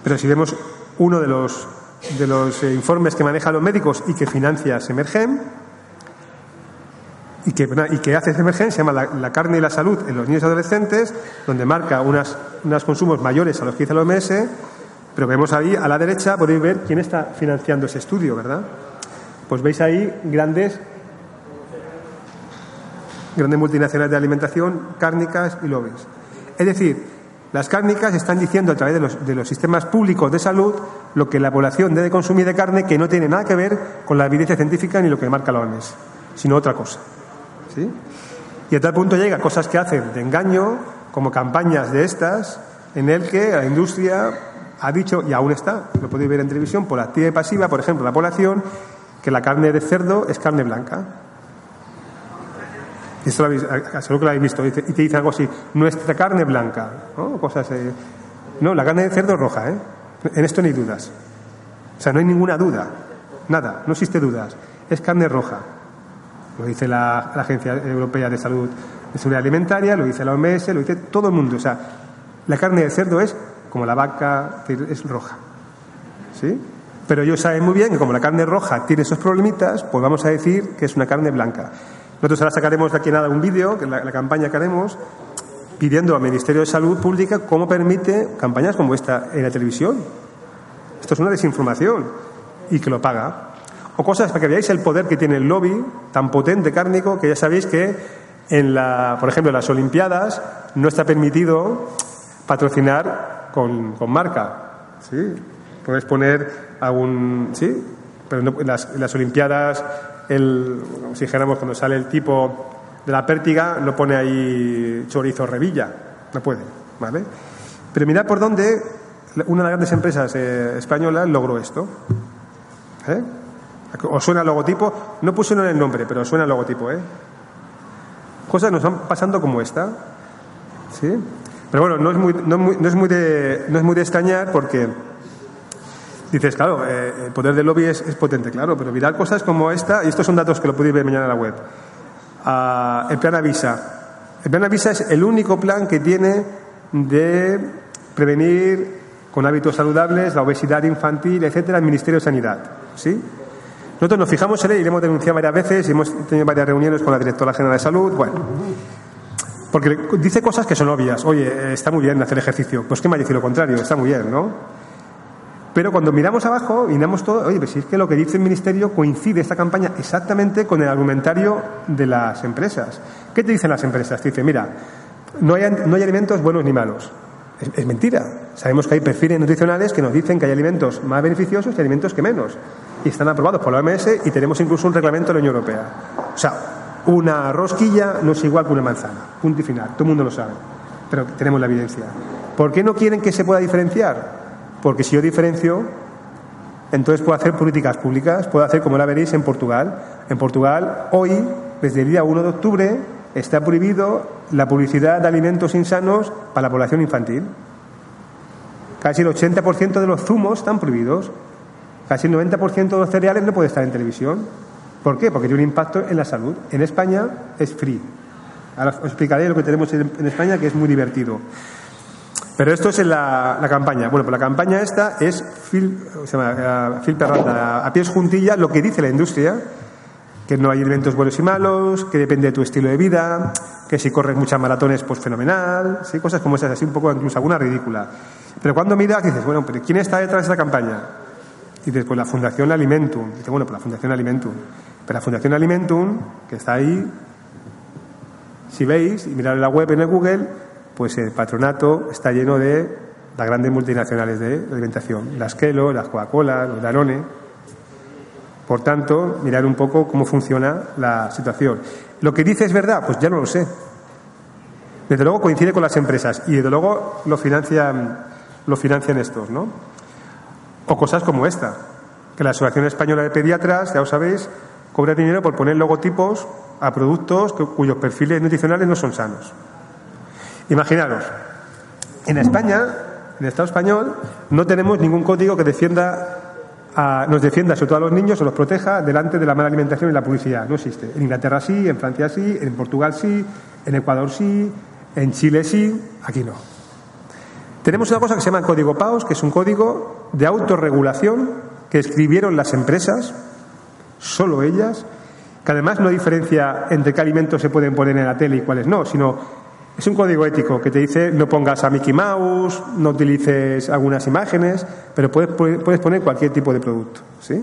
Pero si vemos uno de los de los eh, informes que manejan los médicos y que financia Semergen y que, y que hace Semergen se llama la, carne y la salud en los niños y adolescentes, donde marca unos consumos mayores a los que dice la OMS, pero vemos ahí a la derecha, podéis ver quién está financiando ese estudio, ¿verdad? Pues veis ahí grandes grandes multinacionales de alimentación, cárnicas y lobbies. Es decir, Las cárnicas están diciendo a través de los, de los, sistemas públicos de salud lo que la población debe consumir de carne que no tiene nada que ver con la evidencia científica ni lo que marca la OMS, sino otra cosa. ¿sí? Y a tal punto llega cosas que hacen de engaño, como campañas de estas, en el que la industria ha dicho, y aún está, lo podéis ver en televisión, por activa y pasiva, por ejemplo, la población, que la carne de cerdo es carne blanca. Eso lo habéis, seguro que lo habéis visto. Y te dice algo así, nuestra carne blanca. ¿no? Cosas, eh, no, la carne de cerdo es roja, ¿eh? En esto no hay dudas. O sea, no hay ninguna duda. Nada, no existe dudas. Es carne roja. Lo dice la, la Agencia Europea de Salud de Seguridad Alimentaria, lo dice la OMS, lo dice todo el mundo. O sea, la carne de cerdo es como la vaca, es roja. ¿Sí? Pero ellos saben muy bien que como la carne roja tiene esos problemitas, pues vamos a decir que es una carne blanca. Nosotros ahora sacaremos de aquí nada un vídeo, que la, campaña que haremos, pidiendo al Ministerio de Salud Pública cómo permite campañas como esta en la televisión. Esto es una desinformación y que lo paga. O cosas para que veáis el poder que tiene el lobby tan potente cárnico que ya sabéis que en la, por ejemplo, en las Olimpiadas no está permitido patrocinar con, con marca. ¿sí? Puedes poner algún. ¿sí? Pero no, en, las, las Olimpiadas el, si dijéramos cuando sale el tipo de la pértiga, no pone ahí chorizo revilla, no puede, ¿vale? Pero mirad por dónde una de las grandes empresas eh, españolas logró esto. ¿Eh? ¿Os suena el logotipo? No pusieron el nombre, pero suena el logotipo, ¿eh? Cosas nos van pasando como esta, ¿sí? Pero bueno, no es muy, no, muy, no es muy, de, no es muy de extrañar porque Dices, claro, eh, el poder del lobby es, es, potente, claro, pero mirar cosas como esta, y estos son datos que lo podéis ver mañana en la web. Uh, el plan Avisa. El plan Avisa es el único plan que tiene de prevenir con hábitos saludables la obesidad infantil, etcétera, el Ministerio de Sanidad. ¿Sí? Nosotros nos fijamos en él y le hemos denunciado varias veces y hemos tenido varias reuniones con la directora general de salud. Bueno, porque dice cosas que son obvias. Oye, está muy bien hacer ejercicio. Pues que me ha lo contrario, está muy bien, ¿no? Pero cuando miramos abajo miramos todo, oye, pues si es que lo que dice el Ministerio coincide esta campaña exactamente con el argumentario de las empresas. ¿Qué te dicen las empresas? Te dicen, mira, no hay, no hay alimentos buenos ni malos. Es, es, mentira. Sabemos que hay perfiles nutricionales que nos dicen que hay alimentos más beneficiosos y alimentos que menos. Y están aprobados por la OMS y tenemos incluso un reglamento de la Unión Europea. O sea, una rosquilla no es igual que una manzana. Punto y final. Todo el mundo lo sabe. Pero tenemos la evidencia. ¿Por qué no quieren que se pueda diferenciar? Porque si yo diferencio, entonces puedo hacer políticas públicas, puedo hacer como la veréis en Portugal. En Portugal, hoy, desde el día 1 de octubre, está prohibido la publicidad de alimentos insanos para la población infantil. Casi el 80% de los zumos están prohibidos. Casi el 90% de los cereales no puede estar en televisión. ¿Por qué? Porque tiene un impacto en la salud. En España es free. Ahora os explicaré lo que tenemos en España, que es muy divertido. Pero esto es en la, campaña. Bueno, pues la campaña esta es Phil, se llama, Phil Perranda, a pies juntilla, lo que dice la industria, que no hay alimentos buenos y malos, que depende de tu estilo de vida, que si corres muchas maratones, pues fenomenal, ¿sí? cosas como esas, así un poco, incluso alguna ridícula. Pero cuando miras, dices, bueno, pero ¿quién está detrás de esta campaña? Y dices, pues la Fundación Alimentum. Dices, bueno, pues la Fundación Alimentum. Pero la Fundación Alimentum, que está ahí, si veis, y mirad la web en el Google, pues el patronato está lleno de las grandes multinacionales de alimentación, las Kelo, las Coca-Cola, los Danone. Por tanto, mirar un poco cómo funciona la situación. ¿Lo que dice es verdad? Pues ya no lo sé. Desde luego coincide con las empresas y desde luego lo financian, lo financian estos, ¿no? O cosas como esta, que la Asociación Española de Pediatras, ya os sabéis, cobra dinero por poner logotipos a productos cuyos perfiles nutricionales no son sanos. Imaginaros, en España, en el Estado español, no tenemos ningún código que defienda a, nos defienda, sobre todo a los niños, o los proteja delante de la mala alimentación y la publicidad. No existe. En Inglaterra sí, en Francia sí, en Portugal sí, en Ecuador sí, en Chile sí, aquí no. Tenemos una cosa que se llama Código PAOS, que es un código de autorregulación que escribieron las empresas, solo ellas, que además no diferencia entre qué alimentos se pueden poner en la tele y cuáles no, sino es un código ético que te dice no pongas a Mickey Mouse, no utilices algunas imágenes, pero puedes, puedes poner cualquier tipo de producto. ¿sí?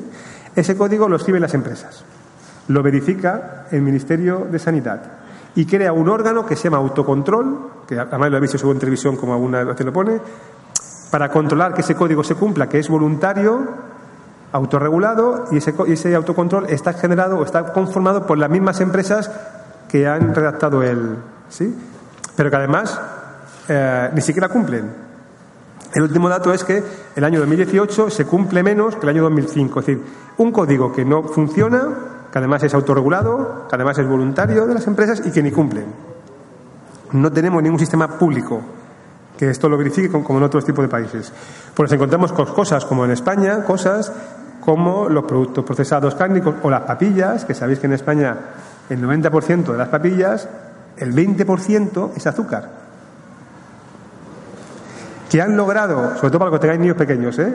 Ese código lo escriben las empresas, lo verifica el Ministerio de Sanidad y crea un órgano que se llama autocontrol, que además lo he visto en televisión como alguna vez lo pone, para controlar que ese código se cumpla, que es voluntario, autorregulado, y ese, ese autocontrol está generado o está conformado por las mismas empresas que han redactado el. ¿sí? Pero que además eh, ni siquiera cumplen. El último dato es que el año 2018 se cumple menos que el año 2005. Es decir, un código que no funciona, que además es autorregulado, que además es voluntario de las empresas y que ni cumplen. No tenemos ningún sistema público que esto lo verifique como en otros tipos de países. Pues encontramos con cosas como en España, cosas como los productos procesados cárnicos o las papillas, que sabéis que en España el 90% de las papillas, el 20% es azúcar. Que han logrado, sobre todo para los que tengáis niños pequeños, ¿eh?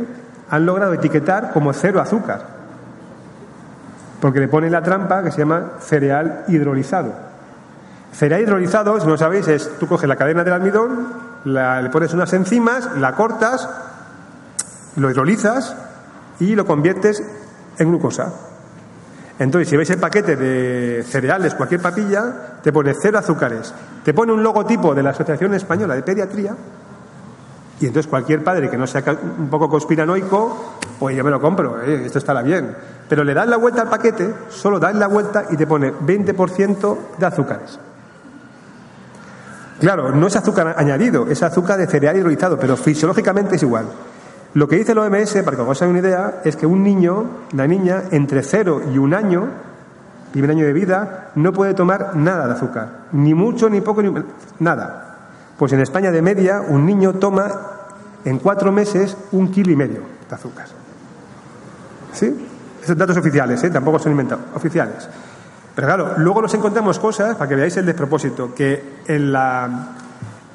han logrado etiquetar como cero azúcar. Porque le ponen la trampa que se llama cereal hidrolizado. Cereal hidrolizado, si no sabéis, es tú coges la cadena del almidón, le pones unas enzimas, la cortas, lo hidrolizas y lo conviertes en glucosa. Entonces, si veis el paquete de cereales, cualquier papilla, te pone cero azúcares, te pone un logotipo de la Asociación Española de Pediatría, y entonces cualquier padre que no sea un poco conspiranoico, pues yo me lo compro, eh, esto estará bien. Pero le das la vuelta al paquete, solo das la vuelta y te pone 20% de azúcares. Claro, no es azúcar añadido, es azúcar de cereal hidrolizado, pero fisiológicamente es igual. Lo que dice el OMS, para que os hagáis una idea, es que un niño, una niña, entre cero y un año, primer año de vida, no puede tomar nada de azúcar. Ni mucho, ni poco, ni nada. Pues en España de media, un niño toma en cuatro meses un kilo y medio de azúcar. ¿Sí? Esos datos oficiales, ¿eh? tampoco son inventados, oficiales. Pero claro, luego nos encontramos cosas, para que veáis el despropósito, que en la,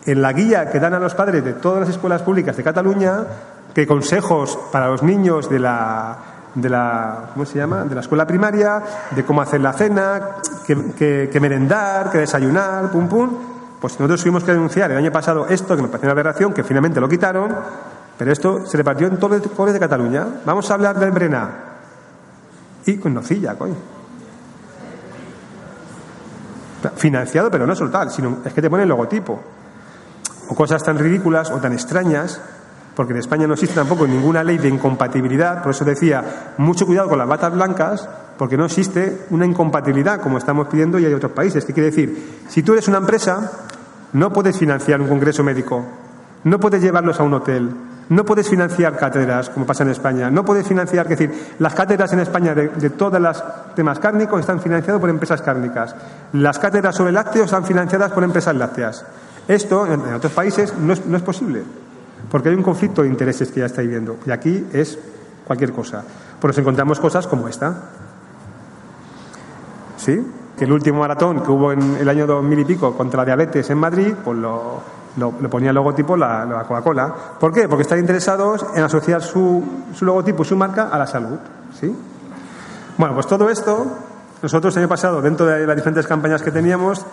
en la guía que dan a los padres de todas las escuelas públicas de Cataluña, que consejos para los niños de la, de la, ¿cómo se llama? De la escuela primaria, de cómo hacer la cena, que, que, merendar, que desayunar, pum pum. Pues nosotros tuvimos que denunciar el año pasado esto, que me pareció una aberración, que finalmente lo quitaron, pero esto se repartió en todos los colegios de Cataluña. Vamos a hablar del Brená. Y con nocilla, coño. Financiado, pero no es tal, sino es que te pone el logotipo. O cosas tan ridículas o tan extrañas, porque en España no existe tampoco ninguna ley de incompatibilidad, por eso decía, mucho cuidado con las batas blancas, porque no existe una incompatibilidad como estamos pidiendo y hay otros países. ¿Qué quiere decir? Si tú eres una empresa, no puedes financiar un congreso médico, no puedes llevarlos a un hotel, no puedes financiar cátedras, como pasa en España. No puedes financiar, es decir, las cátedras en España de, todos los temas cárnicos están financiadas por empresas cárnicas. Las cátedras sobre lácteos están financiadas por empresas lácteas. Esto en, otros países no es, no es, posible, porque hay un conflicto de intereses que ya estáis viendo. Y aquí es cualquier cosa. Pues nos encontramos cosas como esta. ¿Sí? Que el último maratón que hubo en el año 2000 y pico contra la diabetes en Madrid, pues lo lo, ponía el logotipo la, la Coca-Cola. ¿Por qué? Porque están interesados en asociar su, su logotipo, su marca a la salud. ¿sí? Bueno, pues todo esto, nosotros el año pasado, dentro de las diferentes campañas que teníamos,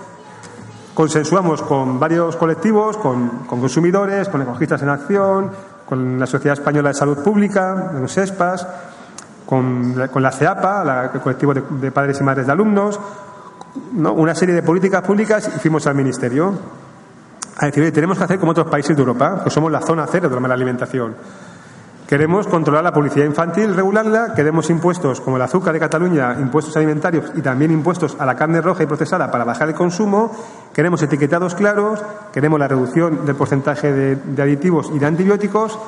consensuamos con varios colectivos, con, con consumidores, con ecologistas en acción, con la Sociedad Española de Salud Pública, los ESPAS, con, con la CEAPA, el colectivo de, de, padres y madres de alumnos, ¿no? una serie de políticas públicas y fuimos al Ministerio a decir, tenemos que hacer como otros países de Europa, que somos la zona cero de la mala alimentación. Queremos controlar la publicidad infantil, regularla, queremos impuestos como el azúcar de Cataluña, impuestos alimentarios y también impuestos a la carne roja y procesada para bajar el consumo, queremos etiquetados claros, queremos la reducción del porcentaje de, de aditivos y de antibióticos.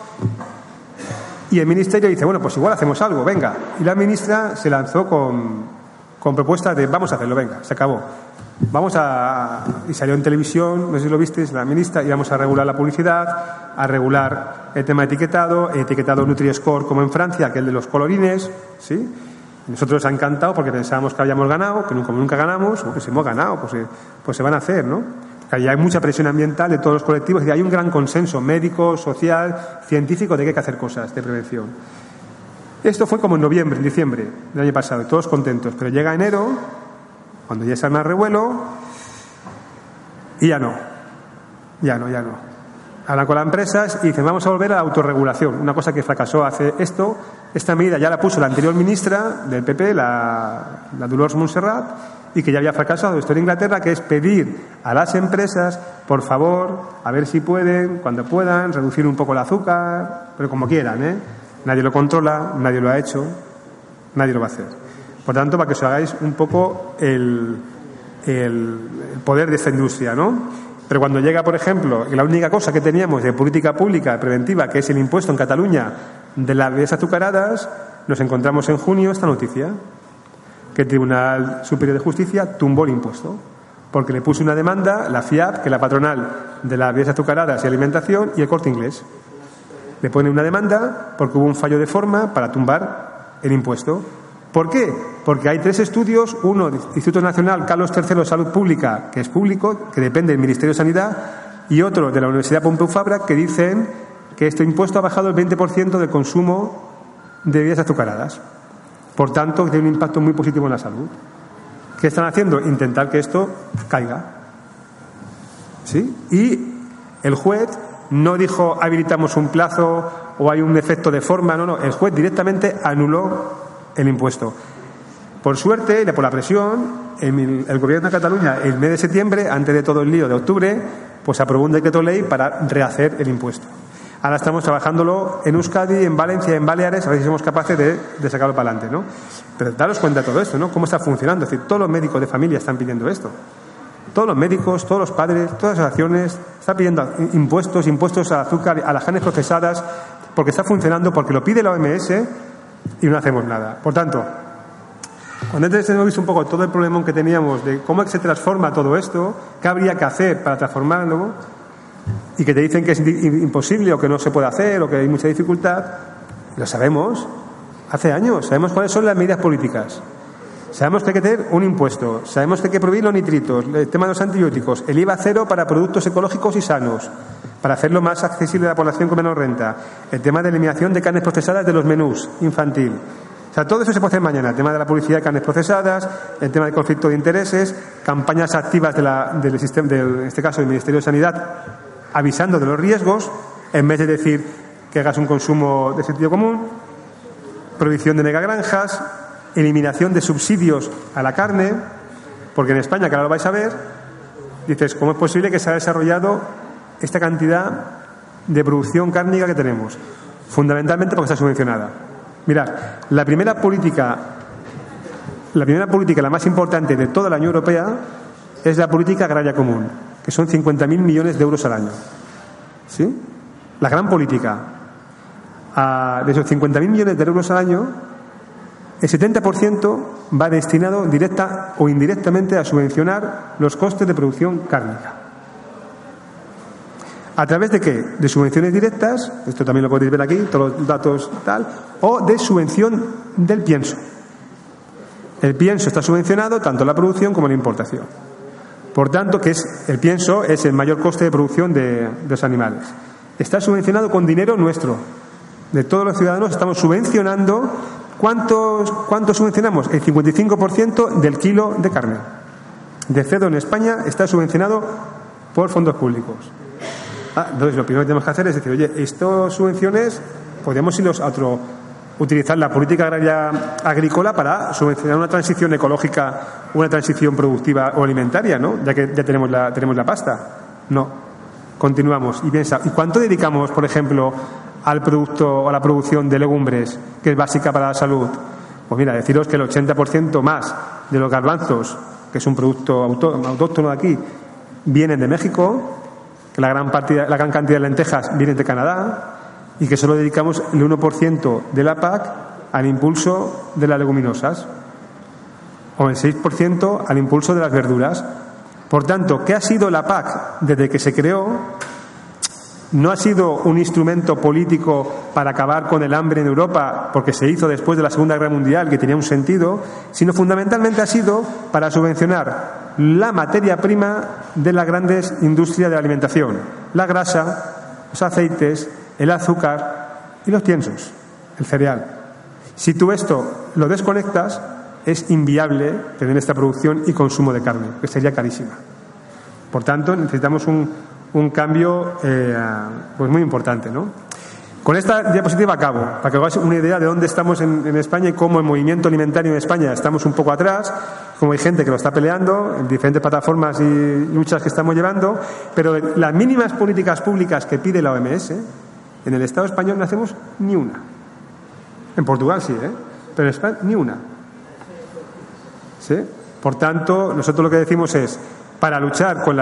Y el Ministerio dice, bueno, pues igual hacemos algo, venga. Y la ministra se lanzó con, con propuestas de vamos a hacerlo, venga, se acabó. Vamos a. Y salió en televisión, no sé si lo visteis, la ministra, y vamos a regular la publicidad, a regular el tema etiquetado, etiquetado Nutri-Score como en Francia, que el de los colorines, ¿sí? Nosotros nos ha encantado porque pensábamos que habíamos ganado, que nunca, nunca ganamos, o que si hemos ganado, pues, eh, pues se van a hacer, ¿no? Porque hay mucha presión ambiental de todos los colectivos y hay un gran consenso médico, social, científico de que hay que hacer cosas de prevención. Esto fue como en noviembre, en diciembre del año pasado, todos contentos, pero llega enero cuando ya se arma revuelo, y ya no, ya no, ya no. Hablan con las empresas y dicen, vamos a volver a la autorregulación, una cosa que fracasó hace esto. Esta medida ya la puso la anterior ministra del PP, la, la Dolores Montserrat, y que ya había fracasado esto en Inglaterra, que es pedir a las empresas, por favor, a ver si pueden, cuando puedan, reducir un poco el azúcar, pero como quieran, ¿eh? Nadie lo controla, nadie lo ha hecho, nadie lo va a hacer. Por tanto, para que os hagáis un poco el, poder de esta industria, ¿no? Pero cuando llega, por ejemplo, la única cosa que teníamos de política pública preventiva, que es el impuesto en Cataluña de las bebidas azucaradas, nos encontramos en junio esta noticia, que el Tribunal Superior de Justicia tumbó el impuesto, porque le puso una demanda la FIAP, que es la patronal de las bebidas azucaradas y alimentación, y el corte inglés. Le pone una demanda porque hubo un fallo de forma para tumbar el impuesto. ¿Por qué? Porque hay tres estudios, uno del Instituto Nacional Carlos III de Salud Pública, que es público, que depende del Ministerio de Sanidad, y otro de la Universidad Pompeu Fabra, que dicen que este impuesto ha bajado el 20% del consumo de bebidas azucaradas. Por tanto, tiene un impacto muy positivo en la salud. ¿Qué están haciendo? Intentar que esto caiga. ¿Sí? Y el juez no dijo habilitamos un plazo o hay un efecto de forma, no, no. El juez directamente anuló el impuesto. Por suerte, y por la presión, el, Gobierno de Cataluña, el mes de septiembre, antes de todo el lío de octubre, pues aprobó un decreto ley para rehacer el impuesto. Ahora estamos trabajándolo en Euskadi, en Valencia, en Baleares, a ver si somos capaces de, sacarlo para adelante, ¿no? Pero daros cuenta de todo esto, ¿no? Cómo está funcionando. Es decir, todos los médicos de familia están pidiendo esto. Todos los médicos, todos los padres, todas las acciones están pidiendo impuestos, impuestos al azúcar, a las carnes procesadas, porque está funcionando, porque lo pide la OMS y no hacemos nada. Por tanto, cuando antes hemos visto un poco todo el problema que teníamos de cómo se transforma todo esto, qué habría que hacer para transformarlo, y que te dicen que es imposible o que no se puede hacer o que hay mucha dificultad, lo sabemos hace años, sabemos cuáles son las medidas políticas. Sabemos que hay que tener un impuesto, sabemos que hay que prohibir los nitritos, el tema de los antibióticos, el IVA cero para productos ecológicos y sanos, para hacerlo más accesible a la población con menos renta, el tema de eliminación de carnes procesadas de los menús infantil. O sea, todo eso se puede hacer mañana. El tema de la publicidad de carnes procesadas, el tema del conflicto de intereses, campañas activas del sistema, de, en este caso del Ministerio de Sanidad, avisando de los riesgos, en vez de decir que hagas un consumo de sentido común, prohibición de megagranjas, eliminación de subsidios a la carne, porque en España, que ahora lo vais a ver, dices, ¿cómo es posible que se haya desarrollado esta cantidad de producción cárnica que tenemos? Fundamentalmente porque está subvencionada. Mirad, la primera política, la primera política, la más importante de toda la Unión Europea, es la política agraria común, que son 50.000 millones de euros al año. ¿Sí? La gran política. De esos 50.000 millones de euros al año, el 70% va destinado directa o indirectamente a subvencionar los costes de producción cárnica. ¿A través de qué? De subvenciones directas, esto también lo podéis ver aquí, todos los datos tal, o de subvención del pienso. El pienso está subvencionado tanto la producción como la importación. Por tanto, que es el pienso es el mayor coste de producción de, de los animales. Está subvencionado con dinero nuestro. De todos los ciudadanos estamos subvencionando ¿Cuántos, ¿Cuánto subvencionamos? El 55% del kilo de carne. De cerdo en España está subvencionado por fondos públicos. Ah, entonces, lo primero que tenemos que hacer es decir, oye, estas subvenciones podemos irnos a otro, utilizar la política agraria agrícola para subvencionar una transición ecológica, una transición productiva o alimentaria, ¿no? Ya que ya tenemos la, tenemos la pasta. No. Continuamos y piensa, ¿y cuánto dedicamos, por ejemplo, al producto o a la producción de legumbres, que es básica para la salud? Pues mira, deciros que el 80% más de los garbanzos, que es un producto autóctono de aquí, vienen de México, que la gran, partida, la gran cantidad de lentejas vienen de Canadá y que solo dedicamos el 1% de la PAC al impulso de las leguminosas o el 6% al impulso de las verduras. Por tanto, ¿qué ha sido la PAC desde que se creó? No ha sido un instrumento político para acabar con el hambre en Europa, porque se hizo después de la Segunda Guerra Mundial, que tenía un sentido, sino fundamentalmente ha sido para subvencionar la materia prima de las grandes industrias de la alimentación, la grasa, los aceites, el azúcar y los piensos, el cereal. Si tú esto lo desconectas, es inviable tener esta producción y consumo de carne, que sería carísima. Por tanto, necesitamos un, un cambio eh, pues muy importante. ¿no? Con esta diapositiva acabo, para que hagáis una idea de dónde estamos en, España y cómo el movimiento alimentario en España estamos un poco atrás, como hay gente que lo está peleando en diferentes plataformas y luchas que estamos llevando, pero las mínimas políticas públicas que pide la OMS, en el Estado español no hacemos ni una. En Portugal sí, ¿eh? pero en España ni una. ¿Sí? Por tanto, nosotros lo que decimos es, para luchar con,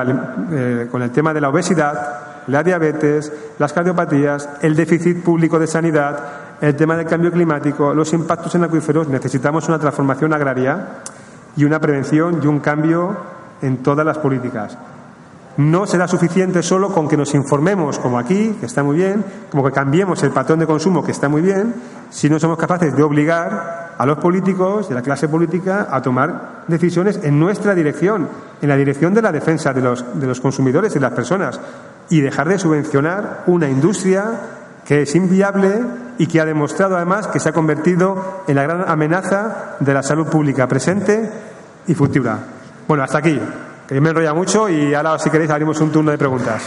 eh, con el tema de la obesidad, la diabetes, las cardiopatías, el déficit público de sanidad, el tema del cambio climático, los impactos en acuíferos, necesitamos una transformación agraria y una prevención y un cambio en todas las políticas. No será suficiente solo con que nos informemos, como aquí, que está muy bien, como que cambiemos el patrón de consumo, que está muy bien, si no somos capaces de obligar a los políticos a la clase política a tomar decisiones en nuestra dirección, en la dirección de la defensa de los, de los consumidores y de las personas, y dejar de subvencionar una industria que es inviable y que ha demostrado además que se ha convertido en la gran amenaza de la salud pública presente y futura. Bueno, hasta aquí que me enrolla mucho y ahora si queréis abrimos un turno de preguntas.